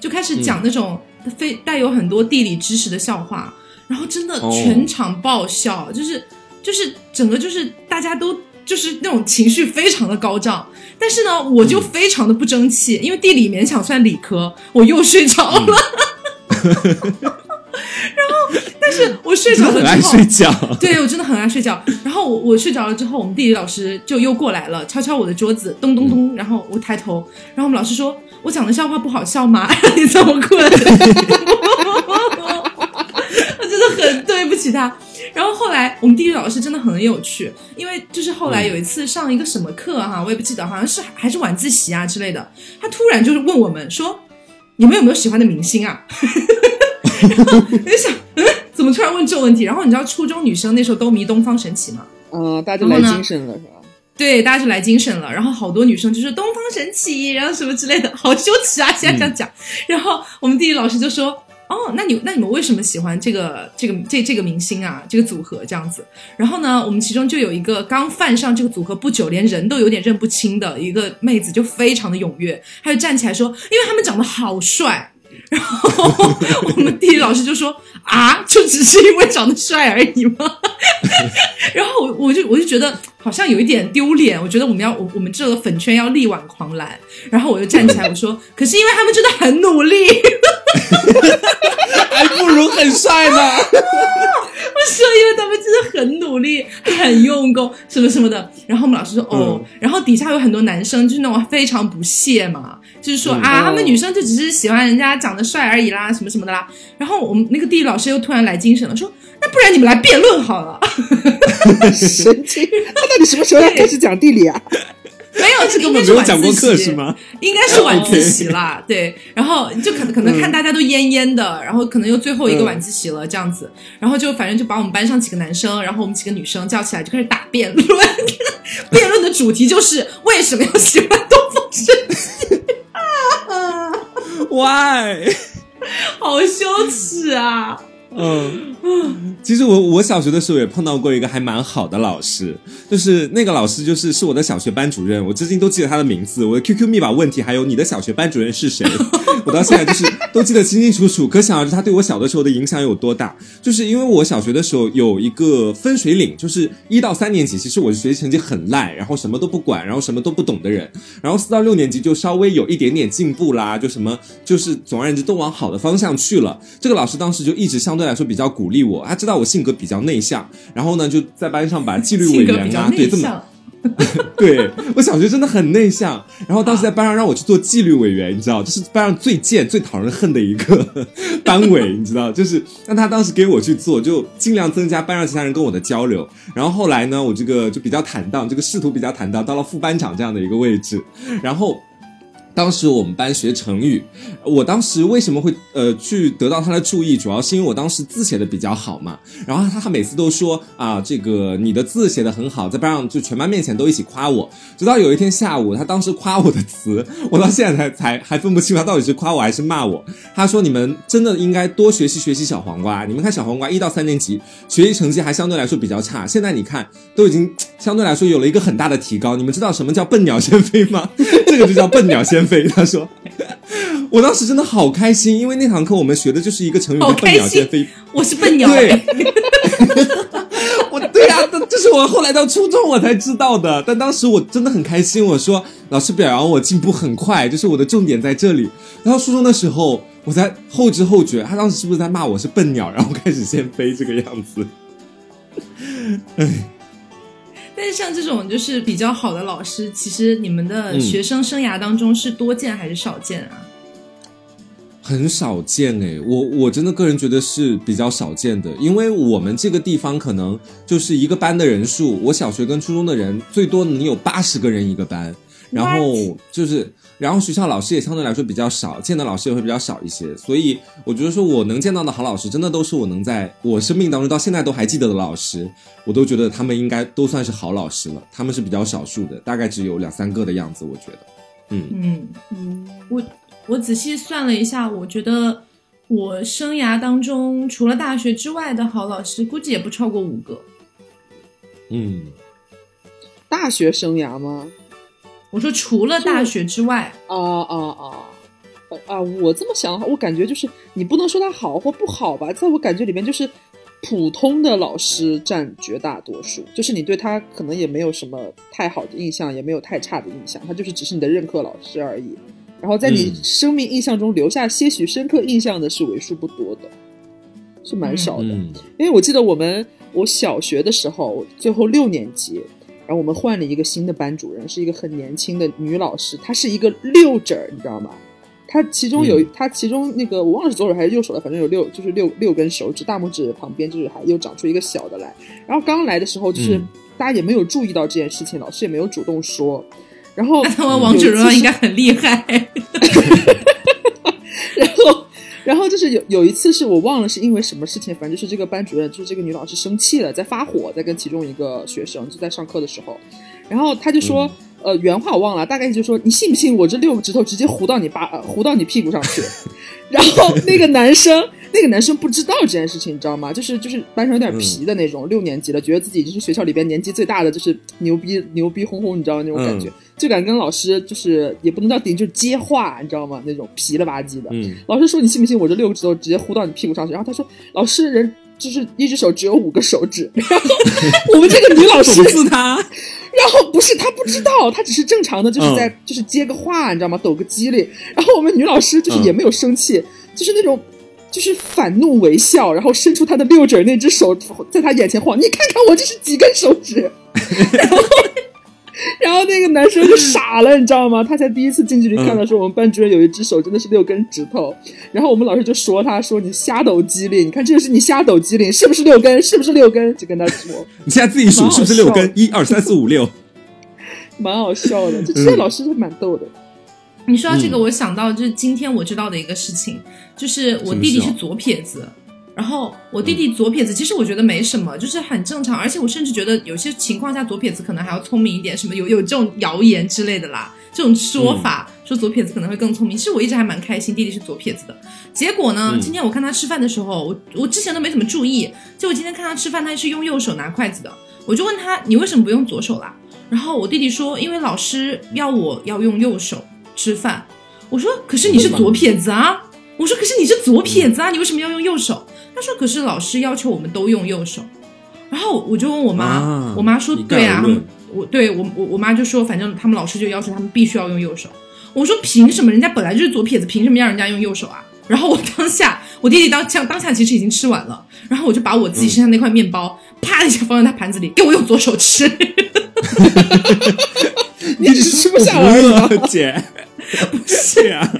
就开始讲那种非带有很多地理知识的笑话，然后真的全场爆笑，就是就是整个就是大家都就是那种情绪非常的高涨，但是呢，我就非常的不争气，因为地理勉强算理科，我又睡着了。然后，但是我睡着了之后，很爱睡觉。对我真的很爱睡觉。然后我我睡着了之后，我们地理老师就又过来了，敲敲我的桌子，咚咚咚。然后我抬头，然后我们老师说：“我讲的笑话不好笑吗？你这么困？” 我真的很对不起他。然后后来我们地理老师真的很有趣，因为就是后来有一次上一个什么课哈，我也不记得，好像是还是晚自习啊之类的。他突然就是问我们说：“你们有没有喜欢的明星啊？” 然 后我就想，嗯，怎么突然问这种问题？然后你知道初中女生那时候都迷东方神起吗？嗯，大家就来精神了，是吧？对，大家就来精神了。然后好多女生就说东方神起，然后什么之类的，好羞耻啊！现在这样讲。然后我们地理老师就说：“哦，那你那你们为什么喜欢这个这个这这个明星啊？这个组合这样子？”然后呢，我们其中就有一个刚犯上这个组合不久，连人都有点认不清的一个妹子，就非常的踊跃，她就站起来说：“因为他们长得好帅。”然后我们地理老师就说啊，就只是因为长得帅而已吗？然后我我就我就觉得好像有一点丢脸，我觉得我们要我我们这个粉圈要力挽狂澜。然后我就站起来我说，可是因为他们真的很努力，还不如很帅呢。我说，因为他们真的很努力，很用功，什么什么的。然后我们老师说哦，然后底下有很多男生就是那种非常不屑嘛。就是说啊，他们女生就只是喜欢人家长得帅而已啦，什么什么的啦。然后我们那个地理老师又突然来精神了，说那不然你们来辩论好了。神经！他到底什么时候要开始讲地理啊？没有，这根本没有讲过课是吗？应该是晚自习啦。对，然后就可能可能看大家都蔫蔫的，然后可能又最后一个晚自习了这样子，然后就反正就把我们班上几个男生，然后我们几个女生叫起来就开始打辩论。辩论的主题就是为什么要喜欢东方神起。Why？好羞耻啊！嗯，其实我我小学的时候也碰到过一个还蛮好的老师，就是那个老师就是是我的小学班主任，我至今都记得他的名字，我的 QQ 密码问题，还有你的小学班主任是谁，我到现在就是都记得清清楚楚。可想而知他对我小的时候的影响有多大。就是因为我小学的时候有一个分水岭，就是一到三年级，其实我是学习成绩很烂，然后什么都不管，然后什么都不懂的人，然后四到六年级就稍微有一点点进步啦，就什么就是总而言之都往好的方向去了。这个老师当时就一直相对。来说比较鼓励我，他知道我性格比较内向，然后呢就在班上把纪律委员啊，对这么，对我小学真的很内向，然后当时在班上让我去做纪律委员，你知道，就是班上最贱、最讨人恨的一个 班委，你知道，就是让他当时给我去做，就尽量增加班上其他人跟我的交流。然后后来呢，我这个就比较坦荡，这个仕途比较坦荡，到了副班长这样的一个位置，然后。当时我们班学成语，我当时为什么会呃去得到他的注意，主要是因为我当时字写的比较好嘛。然后他每次都说啊，这个你的字写的很好，在班上就全班面前都一起夸我。直到有一天下午，他当时夸我的词，我到现在才才 还分不清他到底是夸我还是骂我。他说：“你们真的应该多学习学习小黄瓜。你们看小黄瓜一到三年级学习成绩还相对来说比较差，现在你看都已经相对来说有了一个很大的提高。你们知道什么叫笨鸟先飞吗？这个就叫笨鸟先。”飞，他说，我当时真的好开心，因为那堂课我们学的就是一个成语“笨鸟先飞”。我是笨鸟，对，我对呀，这是我后来到初中我才知道的，但当时我真的很开心。我说老师表扬我进步很快，就是我的重点在这里。然后初中的时候，我才后知后觉，他当时是不是在骂我是笨鸟，然后开始先飞这个样子？哎，但是像这种就是比较好的老师，其实你们的学生生涯当中是多见还是少见啊？很少见哎，我我真的个人觉得是比较少见的，因为我们这个地方可能就是一个班的人数，我小学跟初中的人最多能有八十个人一个班，然后就是，然后学校老师也相对来说比较少，见的老师也会比较少一些，所以我觉得说我能见到的好老师，真的都是我能在我生命当中到现在都还记得的老师，我都觉得他们应该都算是好老师了，他们是比较少数的，大概只有两三个的样子，我觉得，嗯嗯嗯，我。我仔细算了一下，我觉得我生涯当中除了大学之外的好老师，估计也不超过五个。嗯，大学生涯吗？我说除了大学之外。啊啊啊！啊，我这么想的话，我感觉就是你不能说他好或不好吧，在我感觉里面就是普通的老师占绝大多数，就是你对他可能也没有什么太好的印象，也没有太差的印象，他就是只是你的任课老师而已。然后在你生命印象中留下些许深刻印象的是为数不多的，是蛮少的。因为我记得我们我小学的时候，最后六年级，然后我们换了一个新的班主任，是一个很年轻的女老师，她是一个六指儿，你知道吗？她其中有她其中那个我忘了是左手还是右手了，反正有六就是六六根手指，大拇指旁边就是还又长出一个小的来。然后刚来的时候就是大家也没有注意到这件事情，老师也没有主动说。然后他 们王主任应该很厉害。然后，然后就是有有一次是我忘了是因为什么事情，反正就是这个班主任就是这个女老师生气了，在发火，在跟其中一个学生就在上课的时候，然后他就说，呃，原话我忘了，大概就说你信不信我这六个指头直接糊到你巴糊到你屁股上去？然后那个男生。那个男生不知道这件事情，你知道吗？就是就是班上有点皮的那种，六年级了，觉得自己就是学校里边年纪最大的，就是牛逼牛逼哄哄，你知道吗？那种感觉，就敢跟老师就是也不能叫顶，就是接话，你知道吗？那种皮了吧唧的。老师说你信不信我这六个指头直接呼到你屁股上去？然后他说老师人就是一只手只有五个手指，然后我们这个女老师是他，然后不是他不知道，他只是正常的就是在就是接个话，你知道吗？抖个机灵。然后我们女老师就是也没有生气，就是那种。就是反怒为笑，然后伸出他的六指那只手，在他眼前晃。你看看我这是几根手指？然后，然后那个男生就傻了，你知道吗？他才第一次近距离看到说我们班主任有一只手真的是六根指头。然后我们老师就说他说你瞎抖机灵，你看这个是你瞎抖机灵，是不是六根？是不是六根？就跟他说，你现在自己数是不是六根？一二三四五六，蛮好笑的。就 这些老师是蛮逗的。你说到这个，我想到就是今天我知道的一个事情，就是我弟弟是左撇子，然后我弟弟左撇子，其实我觉得没什么，就是很正常，而且我甚至觉得有些情况下左撇子可能还要聪明一点，什么有有这种谣言之类的啦，这种说法说左撇子可能会更聪明。其实我一直还蛮开心弟弟是左撇子的，结果呢，今天我看他吃饭的时候，我我之前都没怎么注意，结果今天看他吃饭，他是用右手拿筷子的，我就问他你为什么不用左手啦？然后我弟弟说因为老师要我要用右手。吃饭，我说可是你是左撇子啊！我说可是你是左撇子啊！你为什么要用右手？他说可是老师要求我们都用右手。然后我就问我妈，我妈说对啊，我对我我我妈就说反正他们老师就要求他们必须要用右手。我说凭什么？人家本来就是左撇子，凭什么让人家用右手啊？然后我当下我弟弟当下当下其实已经吃完了，然后我就把我自己身上那块面包啪一下放在他盘子里，给我用左手吃。你只是吃不下来，姐。不是啊，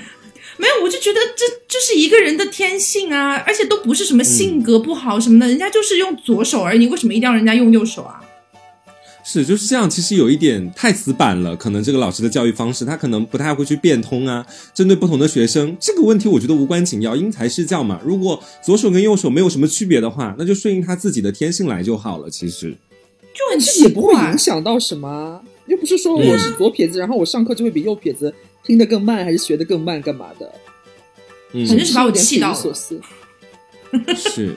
没有，我就觉得这就是一个人的天性啊，而且都不是什么性格不好什么的，人家就是用左手而已，为什么一定要人家用右手啊？是就是这样，其实有一点太死板了，可能这个老师的教育方式，他可能不太会去变通啊。针对不同的学生，这个问题我觉得无关紧要，因材施教嘛。如果左手跟右手没有什么区别的话，那就顺应他自己的天性来就好了。其实就很也不会影响到什么，又不是说我是左撇子，然后我上课就会比右撇子。听得更慢还是学得更慢？干嘛的？反正是把我气到了。是，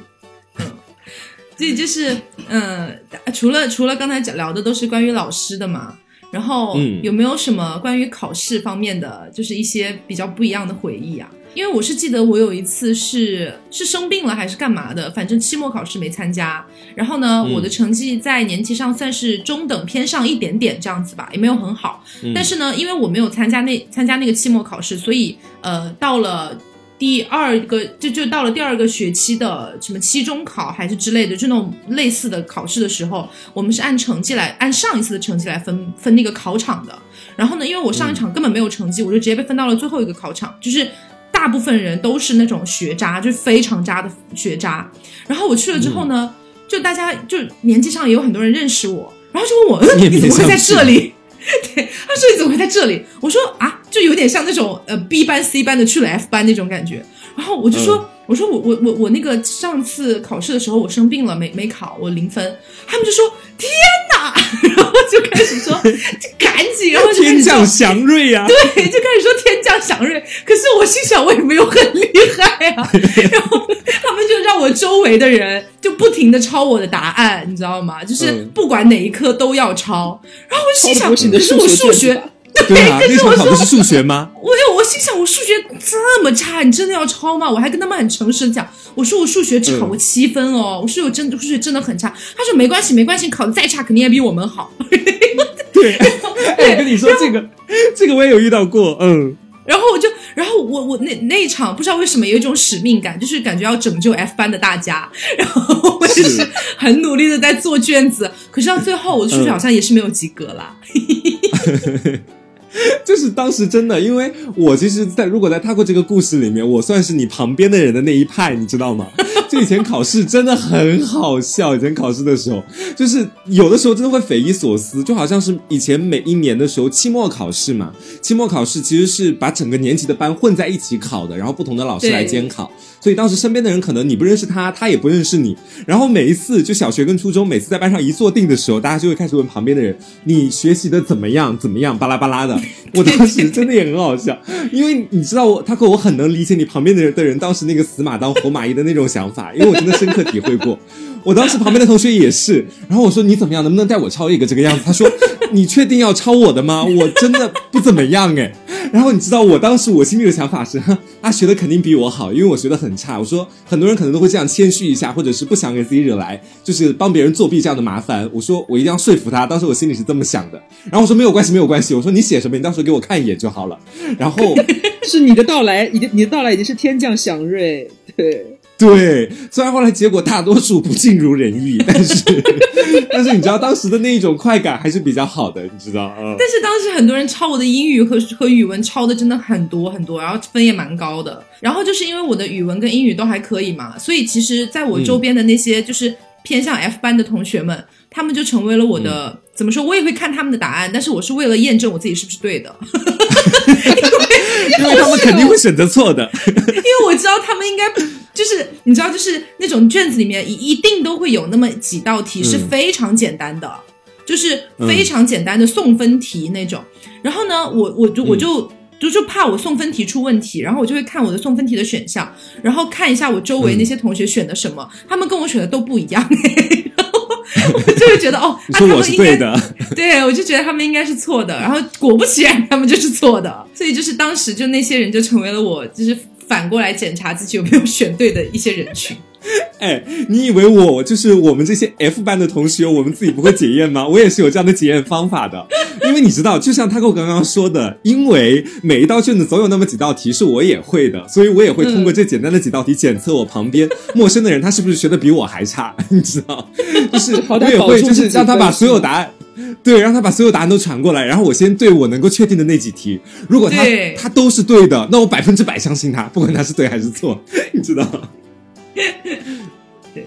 所以就是，嗯，除了除了刚才讲聊的都是关于老师的嘛，然后有没有什么关于考试方面的，就是一些比较不一样的回忆啊？因为我是记得我有一次是是生病了还是干嘛的，反正期末考试没参加。然后呢，我的成绩在年级上算是中等偏上一点点这样子吧，也没有很好。但是呢，因为我没有参加那参加那个期末考试，所以呃，到了第二个就就到了第二个学期的什么期中考还是之类的，就那种类似的考试的时候，我们是按成绩来按上一次的成绩来分分那个考场的。然后呢，因为我上一场根本没有成绩，我就直接被分到了最后一个考场，就是。大部分人都是那种学渣，就是非常渣的学渣。然后我去了之后呢，就大家就年纪上也有很多人认识我，然后就问我，嗯，你怎么会在这里？对，他说你怎么会在这里？我说啊，就有点像那种呃 B 班 C 班的去了 F 班那种感觉。然后我就说，我说我我我我那个上次考试的时候我生病了，没没考，我零分。他们就说天哪，然后就开始说 赶紧，然后就天降祥瑞啊，对，就开始说天降祥瑞。可是我心想，我也没有很厉害啊。然后他们就让我周围的人就不停的抄我的答案，你知道吗？就是不管哪一科都要抄。然后我心想，可是我数学。对啊，那场考的是数学吗？我有，我心想，我数学这么差，你真的要抄吗？我还跟他们很诚实的讲，我说我数学只考过七分哦，我说我真的数学真的很差。他说没关系，没关系，考的再差肯定也比我们好。对，我跟你说这个，这个我也有遇到过，嗯。然后我就，然后我我那那一场不知道为什么有一种使命感，就是感觉要拯救 F 班的大家。然后我就是很努力的在做卷子，可是到最后我的数学好像也是没有及格啦。就是当时真的，因为我其实，在如果在他过这个故事里面，我算是你旁边的人的那一派，你知道吗？就以前考试真的很好笑，以前考试的时候，就是有的时候真的会匪夷所思，就好像是以前每一年的时候期末考试嘛，期末考试其实是把整个年级的班混在一起考的，然后不同的老师来监考。所以当时身边的人可能你不认识他，他也不认识你。然后每一次就小学跟初中，每次在班上一坐定的时候，大家就会开始问旁边的人：“你学习的怎么样？怎么样？”巴拉巴拉的。我当时真的也很好笑，因为你知道我，他跟我很能理解你旁边的人的人当时那个死马当活马医的那种想法，因为我真的深刻体会过。我当时旁边的同学也是，然后我说：“你怎么样？能不能带我抄一个这个样子？”他说：“你确定要抄我的吗？我真的不怎么样哎。”然后你知道我当时我心里的想法是，他学的肯定比我好，因为我学的很差。我说很多人可能都会这样谦虚一下，或者是不想给自己惹来就是帮别人作弊这样的麻烦。我说我一定要说服他，当时我心里是这么想的。然后我说没有关系，没有关系。我说你写什么，你到时候给我看一眼就好了。然后是 你的到来，已经你的到来已经是天降祥瑞，对。对，虽然后来结果大多数不尽如人意，但是 但是你知道当时的那一种快感还是比较好的，你知道啊？但是当时很多人抄我的英语和和语文抄的真的很多很多，然后分也蛮高的。然后就是因为我的语文跟英语都还可以嘛，所以其实在我周边的那些就是偏向 F 班的同学们，他们就成为了我的怎么说？我也会看他们的答案，但是我是为了验证我自己是不是对的，因为他们肯定会选择错的，因为我知道他们应该。就是你知道，就是那种卷子里面一一定都会有那么几道题是非常简单的，就是非常简单的送分题那种。然后呢，我我就我就就就怕我送分题出问题，然后我就会看我的送分题的选项，然后看一下我周围那些同学选的什么，他们跟我选的都不一样，然 后我就会觉得哦，他们应该 对，我就觉得他们应该是错的，然后果不其然，他们就是错的，所以就是当时就那些人就成为了我就是。反过来检查自己有没有选对的一些人群。哎，你以为我就是我们这些 F 班的同学，我们自己不会检验吗？我也是有这样的检验方法的。因为你知道，就像他跟我刚刚说的，因为每一道卷子总有那么几道题是我也会的，所以我也会通过这简单的几道题检测我旁边陌生的人他是不是学的比我还差。你知道，就是我也会就是让他把所有答案。对，让他把所有答案都传过来，然后我先对我能够确定的那几题，如果他他都是对的，那我百分之百相信他，不管他是对还是错，你知道？对，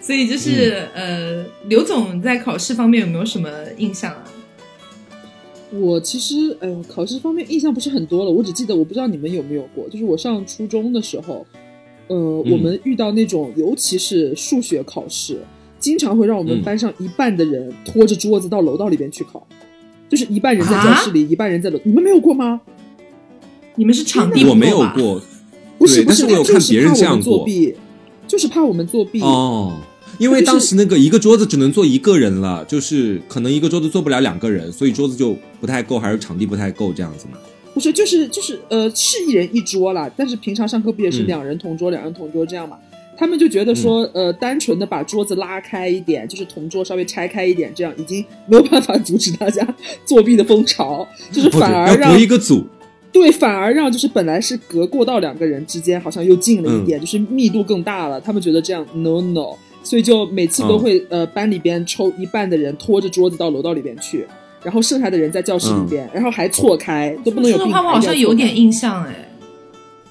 所以就是呃，刘总在考试方面有没有什么印象啊？我其实哎呦，考试方面印象不是很多了，我只记得我不知道你们有没有过，就是我上初中的时候，呃，我们遇到那种尤其是数学考试。经常会让我们班上一半的人拖着桌子到楼道里边去考，就是一半人在教室里，一半人在楼。你们没有过吗？你们是场地我没有过，不是不是，我有看别人这样作弊，就是怕我们作弊哦。因为当时那个一个桌子只能坐一个人了，就是可能一个桌子坐不了两个人，所以桌子就不太够，还是场地不太够这样子嘛。不是，就是就是呃，是一人一桌啦，但是平常上课不也是两人同桌，两人同桌这样嘛？他们就觉得说，呃，单纯的把桌子拉开一点，就是同桌稍微拆开一点，这样已经没有办法阻止大家作弊的风潮，就是反而让隔一个组，对，反而让就是本来是隔过道两个人之间好像又近了一点，就是密度更大了。他们觉得这样 no no，所以就每次都会呃班里边抽一半的人拖着桌子到楼道里边去，然后剩下的人在教室里边，然后还错开，都不能有并排。我好像有点印象哎。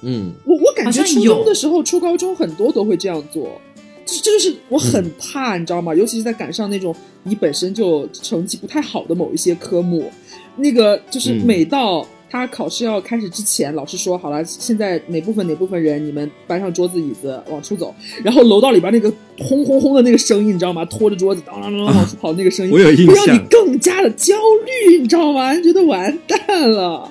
嗯，我我感觉初中的时候，初高中很多都会这样做，这这就是我很怕，你知道吗？尤其是在赶上那种你本身就成绩不太好的某一些科目，那个就是每到他考试要开始之前，老师说好了，现在哪部分哪部分人，你们搬上桌子椅子往出走，然后楼道里边那个轰轰轰的那个声音，你知道吗？拖着桌子当当当往出跑那个声音，我有印象，让你更加的焦虑，你知道吗？觉得完蛋了。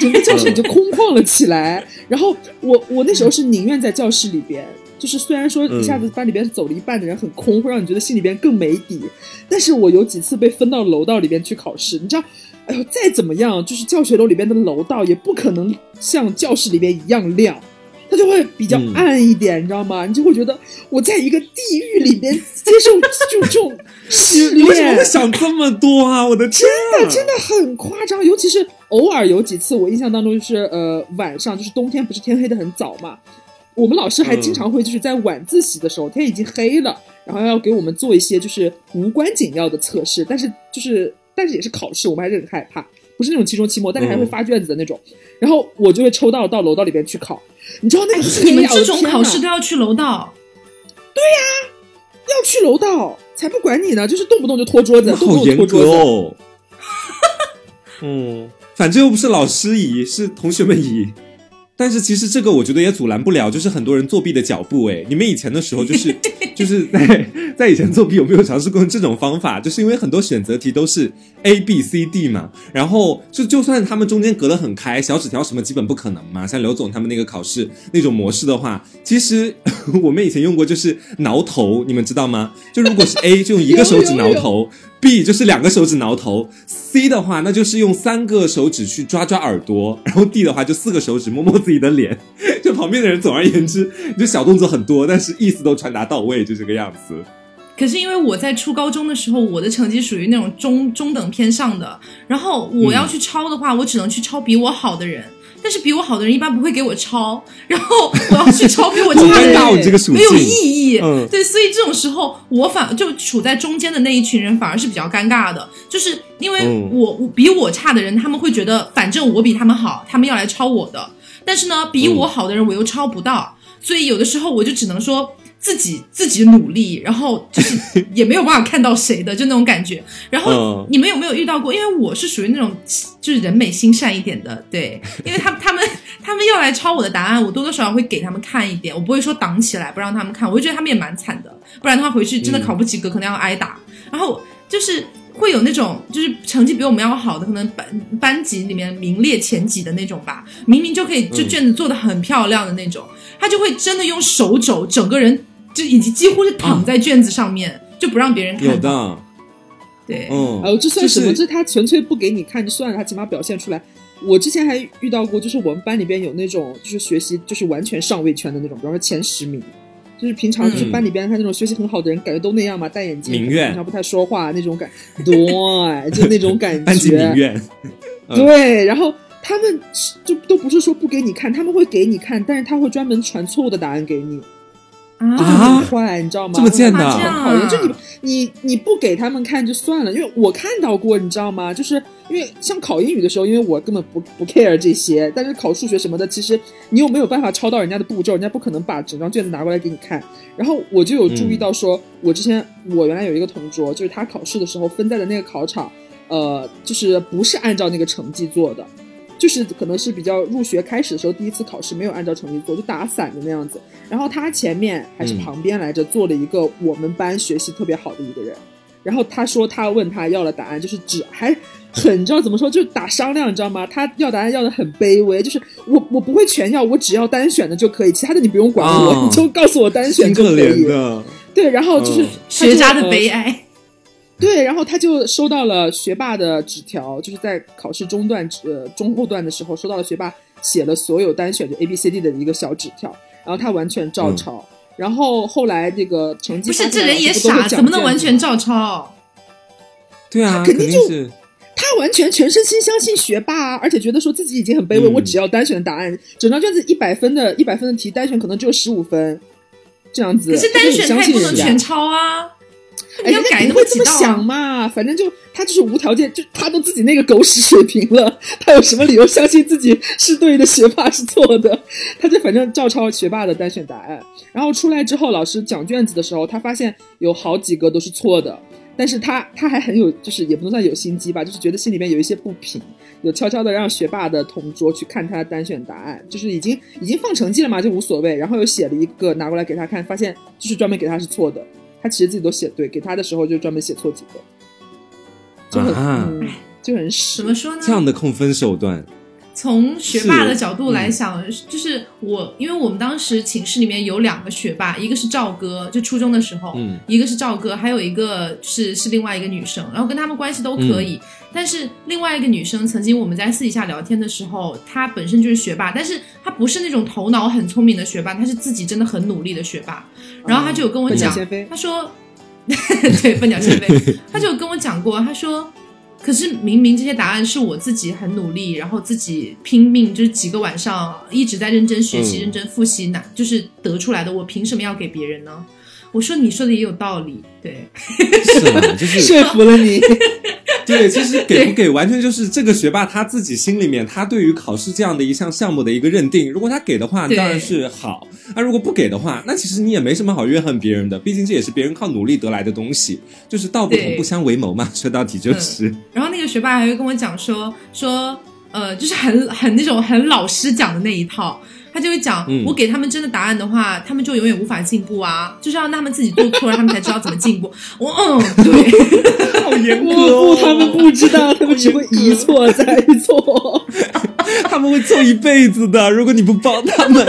整个教室就空旷了起来，然后我我那时候是宁愿在教室里边，就是虽然说一下子班里边走了一半的人很空，会让你觉得心里边更没底，但是我有几次被分到楼道里边去考试，你知道，哎呦，再怎么样，就是教学楼里边的楼道也不可能像教室里边一样亮。它就会比较暗一点，你知道吗？你就会觉得我在一个地狱里边接受就这种试炼。为什么会想这么多啊？我的天，真的真的很夸张。尤其是偶尔有几次，我印象当中就是呃晚上，就是冬天不是天黑的很早嘛，我们老师还经常会就是在晚自习的时候天已经黑了，然后要给我们做一些就是无关紧要的测试，但是就是但是也是考试，我们还是很害怕。不是那种期中、期末，但是还会发卷子的那种。然后我就会抽到到楼道里边去考。你知道那个？你们这种考试都要去楼道？对呀，要去楼道，才不管你呢，就是动不动就拖桌子，动不动拖桌子。嗯，反正又不是老师移，是同学们移。但是其实这个我觉得也阻拦不了，就是很多人作弊的脚步。哎，你们以前的时候就是 就是在在以前作弊有没有尝试过这种方法？就是因为很多选择题都是 A B C D 嘛，然后就就算他们中间隔得很开，小纸条什么基本不可能嘛。像刘总他们那个考试那种模式的话，其实 我们以前用过，就是挠头，你们知道吗？就如果是 A 就用一个手指挠头。B 就是两个手指挠头，C 的话那就是用三个手指去抓抓耳朵，然后 D 的话就四个手指摸摸自己的脸，就旁边的人总而言之就小动作很多，但是意思都传达到位，就这个样子。可是因为我在初高中的时候，我的成绩属于那种中中等偏上的，然后我要去抄的话，我只能去抄比我好的人。但是比我好的人一般不会给我抄，然后我要去抄比我差的 人，没有意义。对，所以这种时候我反就处在中间的那一群人反而是比较尴尬的，就是因为我比我差的人，他们会觉得反正我比他们好，他们要来抄我的。但是呢，比我好的人我又抄不到，所以有的时候我就只能说。自己自己努力，然后就是 也没有办法看到谁的，就那种感觉。然后你们有没有遇到过？因为我是属于那种就是人美心善一点的，对，因为他 他们他们要来抄我的答案，我多多少少会给他们看一点，我不会说挡起来不让他们看，我就觉得他们也蛮惨的，不然的话回去真的考不及格，可能要挨打。然后就是会有那种就是成绩比我们要好的，可能班班级里面名列前几的那种吧，明明就可以就卷子做的很漂亮的那种，他就会真的用手肘整个人。就以及几乎是躺在卷子上面，就不让别人看。有的，对，嗯，哦，这算什么？这他纯粹不给你看就算了，他起码表现出来。我之前还遇到过，就是我们班里边有那种，就是学习就是完全上位圈的那种，比方说前十名，就是平常就是班里边他那种学习很好的人，感觉都那样嘛，戴眼镜，平常不太说话那种感，对，就那种感觉。班级名媛，对，然后他们就都不是说不给你看，他们会给你看，但是他会专门传错误的答案给你。啊，坏，你知道吗？这么贱的，讨厌！就你你你不给他们看就算了，因为我看到过，你知道吗？就是因为像考英语的时候，因为我根本不不 care 这些，但是考数学什么的，其实你又没有办法抄到人家的步骤，人家不可能把整张卷子拿过来给你看。然后我就有注意到，说我之前我原来有一个同桌，就是他考试的时候分在的那个考场，呃，就是不是按照那个成绩做的。就是可能是比较入学开始的时候第一次考试没有按照成绩做，就打散的那样子。然后他前面还是旁边来着，坐了一个我们班学习特别好的一个人。然后他说他问他要了答案，就是只还很你知道怎么说，就打商量，你知道吗？他要答案要的很卑微，就是我我不会全要，我只要单选的就可以，其他的你不用管我，你就告诉我单选就可以。对，然后就是学渣的悲哀。对，然后他就收到了学霸的纸条，就是在考试中段呃中后段的时候收到了学霸写了所有单选就 A B C D 的一个小纸条，然后他完全照抄。然后后来这个成绩不是这人也傻，怎么能完全照抄？对啊，肯定是他完全全身心相信学霸啊，而且觉得说自己已经很卑微，我只要单选的答案，整张卷子一百分的一百分的题单选可能只有十五分，这样子。可是单选他也不能全抄啊。你要改不会这么想嘛？反正就他就是无条件，就他都自己那个狗屎水平了，他有什么理由相信自己是对的，学霸是错的？他就反正照抄学霸的单选答案，然后出来之后，老师讲卷子的时候，他发现有好几个都是错的，但是他他还很有，就是也不能算有心机吧，就是觉得心里面有一些不平，有悄悄的让学霸的同桌去看他的单选答案，就是已经已经放成绩了嘛，就无所谓，然后又写了一个拿过来给他看，发现就是专门给他是错的。他其实自己都写对，给他的时候就专门写错几个，就很就很怎么说呢？这样的控分手段，从学霸的角度来想，就是我，因为我们当时寝室里面有两个学霸，一个是赵哥，就初中的时候，嗯，一个是赵哥，还有一个是是另外一个女生，然后跟他们关系都可以。但是另外一个女生，曾经我们在私底下聊天的时候，她本身就是学霸，但是她不是那种头脑很聪明的学霸，她是自己真的很努力的学霸。然后她就有跟我讲，她说，对，笨鸟先飞，她就有跟我讲过，她说，可是明明这些答案是我自己很努力，然后自己拼命，就是几个晚上一直在认真学习、认真复习，那就是得出来的，我凭什么要给别人呢？我说你说的也有道理，对，是的，就是 说服了你。对，其实给不给完全就是这个学霸他自己心里面，他对于考试这样的一项项目的一个认定。如果他给的话，当然是好；那如果不给的话，那其实你也没什么好怨恨别人的，毕竟这也是别人靠努力得来的东西。就是道不同不相为谋嘛，说到底就是。然后那个学霸还会跟我讲说说，呃，就是很很那种很老师讲的那一套。他就会讲，我给他们真的答案的话，他们就永远无法进步啊！就是要让他们自己做错了，他们才知道怎么进步。我嗯，对，好严格哦。他们不知道，他们只会一错再错，他们会错一辈子的。如果你不帮他们，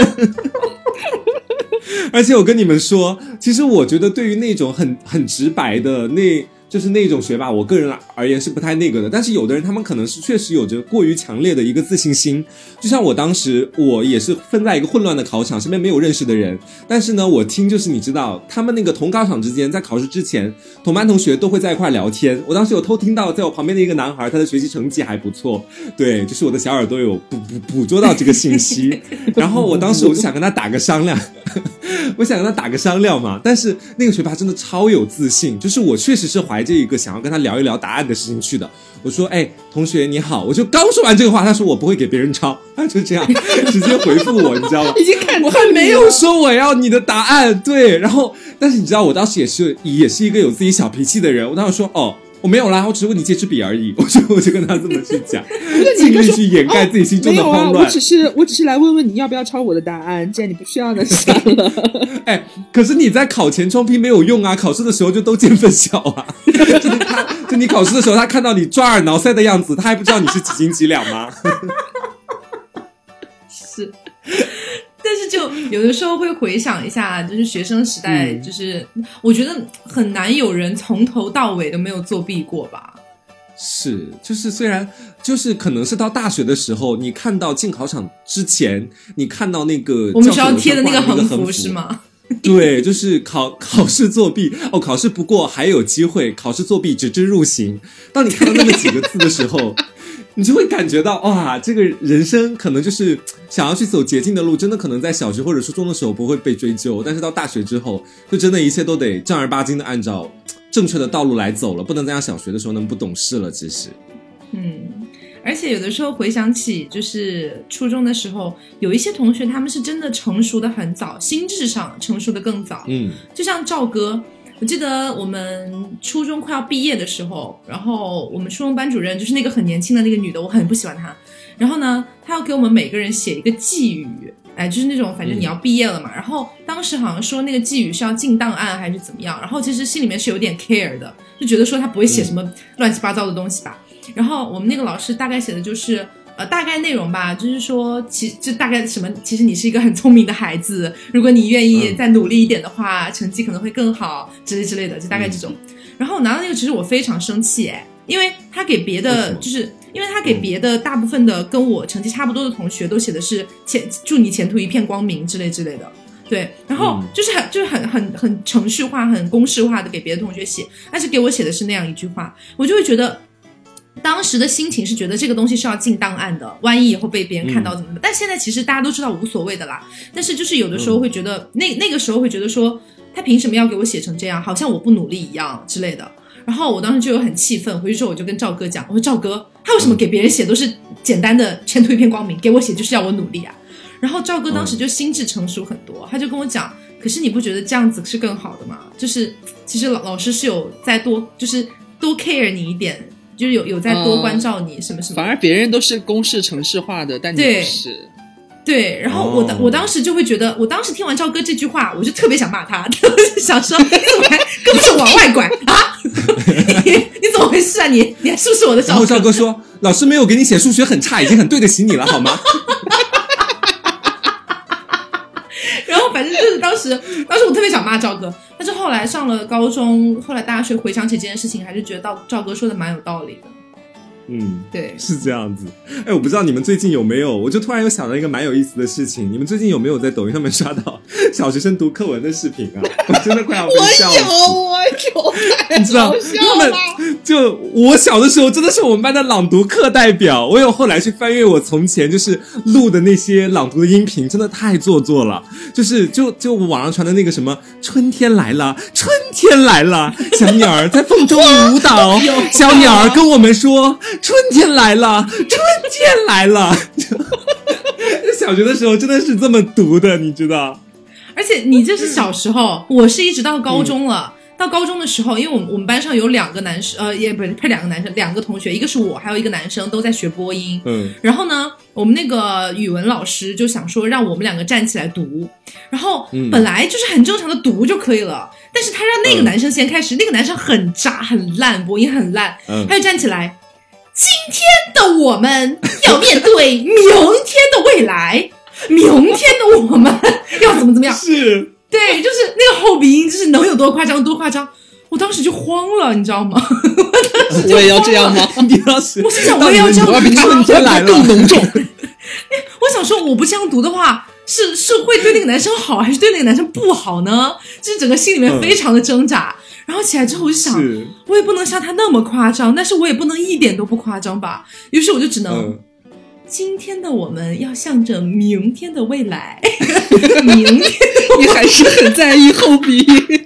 而且我跟你们说，其实我觉得对于那种很很直白的那。就是那种学霸，我个人而言是不太那个的。但是有的人，他们可能是确实有着过于强烈的一个自信心。就像我当时，我也是分在一个混乱的考场，身边没有认识的人。但是呢，我听就是你知道，他们那个同考场之间，在考试之前，同班同学都会在一块聊天。我当时有偷听到，在我旁边的一个男孩，他的学习成绩还不错。对，就是我的小耳朵有捕捕捕捉到这个信息。然后我当时我就想跟他打个商量。我想跟他打个商量嘛，但是那个学霸真的超有自信，就是我确实是怀着一个想要跟他聊一聊答案的事情去的。我说：“哎，同学你好。”我就刚说完这个话，他说我不会给别人抄，他就这样直接回复我，你知道吗？已经看我还没有说我要你的答案，对。然后，但是你知道，我当时也是也是一个有自己小脾气的人，我当时说：“哦。”我没有啦，我只是问你借支笔而已。我就我就跟他这么去讲，尽力去掩盖自己心中的慌乱。我只是我只是来问问你要不要抄我的答案，既然你不需要，的算了。哎，可是你在考前装逼没有用啊，考试的时候就都见分晓啊。就他，就你考试的时候，他看到你抓耳挠腮的样子，他还不知道你是几斤几两吗？是。但是就有的时候会回想一下，就是学生时代，就是我觉得很难有人从头到尾都没有作弊过吧。是，就是虽然就是可能是到大学的时候，你看到进考场之前，你看到那个我们学校贴的那个横幅是吗？对，就是考考试作弊哦，考试不过还有机会，考试作弊直至入刑。当你看到那么几个字的时候。你就会感觉到哇，这个人生可能就是想要去走捷径的路，真的可能在小学或者初中的时候不会被追究，但是到大学之后，就真的一切都得正儿八经的按照正确的道路来走了，不能再像小学的时候那么不懂事了。其实，嗯，而且有的时候回想起，就是初中的时候，有一些同学他们是真的成熟的很早，心智上成熟的更早，嗯，就像赵哥。我记得我们初中快要毕业的时候，然后我们初中班主任就是那个很年轻的那个女的，我很不喜欢她。然后呢，她要给我们每个人写一个寄语，哎，就是那种反正你要毕业了嘛。然后当时好像说那个寄语是要进档案还是怎么样。然后其实心里面是有点 care 的，就觉得说他不会写什么乱七八糟的东西吧。然后我们那个老师大概写的就是。呃，大概内容吧，就是说，其就大概什么，其实你是一个很聪明的孩子，如果你愿意再努力一点的话，成绩可能会更好，之类之类的，就大概这种。然后我拿到那个，其实我非常生气，哎，因为他给别的，就是因为他给别的大部分的跟我成绩差不多的同学都写的是前祝你前途一片光明之类之类的，对，然后就是很就是很很很程序化、很公式化的给别的同学写，但是给我写的是那样一句话，我就会觉得当时的心情是觉得这个东西是要进档案的，万一以后被别人看到怎么办？但现在其实大家都知道无所谓的啦，但是就是有的时候会觉得那那个时候会觉得说。他凭什么要给我写成这样？好像我不努力一样之类的。然后我当时就有很气愤，回去之后我就跟赵哥讲，我说赵哥，他为什么给别人写都是简单的前途一片光明，给我写就是要我努力啊？然后赵哥当时就心智成熟很多，他就跟我讲，可是你不觉得这样子是更好的吗？就是其实老老师是有再多，就是多 care 你一点，就是有有在多关照你什么什么。反而别人都是公式程式化的，但你不是。对，然后我当我当时就会觉得，我当时听完赵哥这句话，我就特别想骂他，想说你怎么还胳膊往外拐啊？你你怎么回事啊？你你还是不是我的？然后赵哥说，老师没有给你写数学很差，已经很对得起你了，好吗？然后反正就是当时，当时我特别想骂赵哥，但是后来上了高中，后来大学回想起这件事情，还是觉得赵赵哥说的蛮有道理的。嗯，对，是这样子。哎，我不知道你们最近有没有，我就突然又想到一个蛮有意思的事情。你们最近有没有在抖音上面刷到小学生读课文的视频啊？我真的快要被笑死。我有，我有，你知道他们就我小的时候真的是我们班的朗读课代表。我有后来去翻阅我从前就是录的那些朗读的音频，真的太做作了。就是就就网上传的那个什么春天来了，春天来了，小鸟儿在风中舞蹈，小鸟儿跟我们说。春天来了，春天来了。小学的时候真的是这么读的，你知道？而且你这是小时候，我是一直到高中了。到高中的时候，因为我们我们班上有两个男生，呃，也不是配两个男生，两个同学，一个是我，还有一个男生都在学播音。嗯。然后呢，我们那个语文老师就想说让我们两个站起来读，然后本来就是很正常的读就可以了，但是他让那个男生先开始，那个男生很渣很烂，播音很烂，他就站起来。今天的我们要面对明天的未来，明天的我们要怎么怎么样？是对，就是那个后鼻音，就是能有多夸张多夸张。我当时就慌了，你知道吗？我也要这样吗？你当时我心想，我也要这样读，春天来了更浓重。我想说，我不这样读的话，是是会对那个男生好，还是对那个男生不好呢？就是整个心里面非常的挣扎。然后起来之后，我就想，我也不能像他那么夸张，但是我也不能一点都不夸张吧。于是我就只能，今天的我们要向着明天的未来。明天 你还是很在意后鼻音。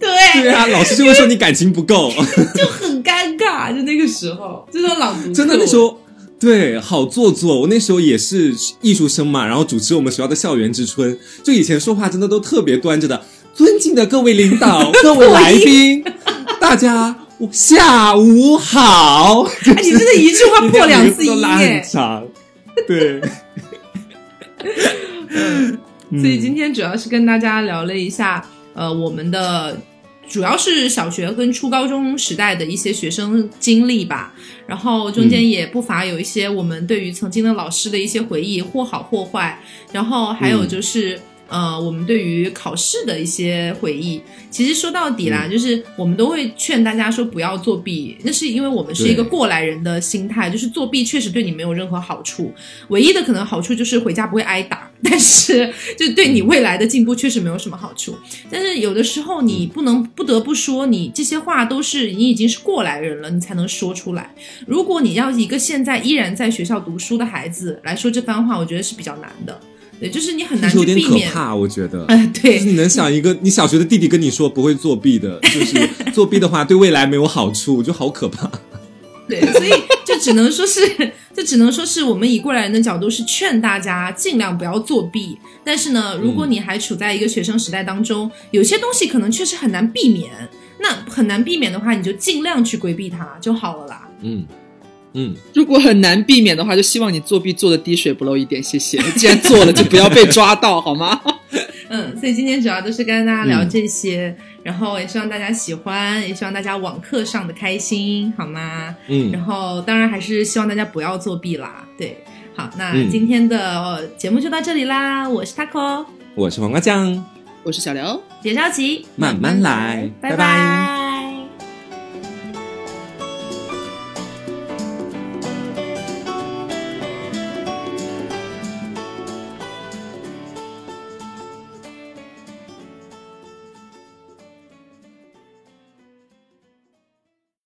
对对啊，老师就会说你感情不够，就很尴尬。就那个时候，就说朗读，真的那时候，对，好做作。我那时候也是艺术生嘛，然后主持我们学校的校园之春，就以前说话真的都特别端着的。尊敬的各位领导、各位来宾，大家下午好。你真的一句话破两次音很 长，对。所以今天主要是跟大家聊了一下，呃，我们的主要是小学跟初高中时代的一些学生经历吧。然后中间也不乏有一些我们对于曾经的老师的一些回忆，或好或坏。然后还有就是。呃，我们对于考试的一些回忆，其实说到底啦，就是我们都会劝大家说不要作弊。那是因为我们是一个过来人的心态，就是作弊确实对你没有任何好处，唯一的可能好处就是回家不会挨打，但是就对你未来的进步确实没有什么好处。但是有的时候你不能不得不说，你这些话都是你已经是过来人了，你才能说出来。如果你要一个现在依然在学校读书的孩子来说这番话，我觉得是比较难的。对，就是你很难去避免。可怕，我觉得。哎，对。你能想一个你小学的弟弟跟你说不会作弊的，就是 作弊的话对未来没有好处，就好可怕。对，所以就只能说是，就只能说是我们以过来人的角度是劝大家尽量不要作弊。但是呢，如果你还处在一个学生时代当中，有些东西可能确实很难避免。那很难避免的话，你就尽量去规避它就好了啦。嗯。嗯，如果很难避免的话，就希望你作弊做的滴水不漏一点，谢谢。既然做了，就不要被抓到，好吗？嗯，所以今天主要都是跟大家聊这些，然后也希望大家喜欢，也希望大家网课上的开心，好吗？嗯，然后当然还是希望大家不要作弊啦。对，好，那今天的节目就到这里啦。我是 taco，我是黄瓜酱，我是小刘，别着急，慢慢来，拜拜。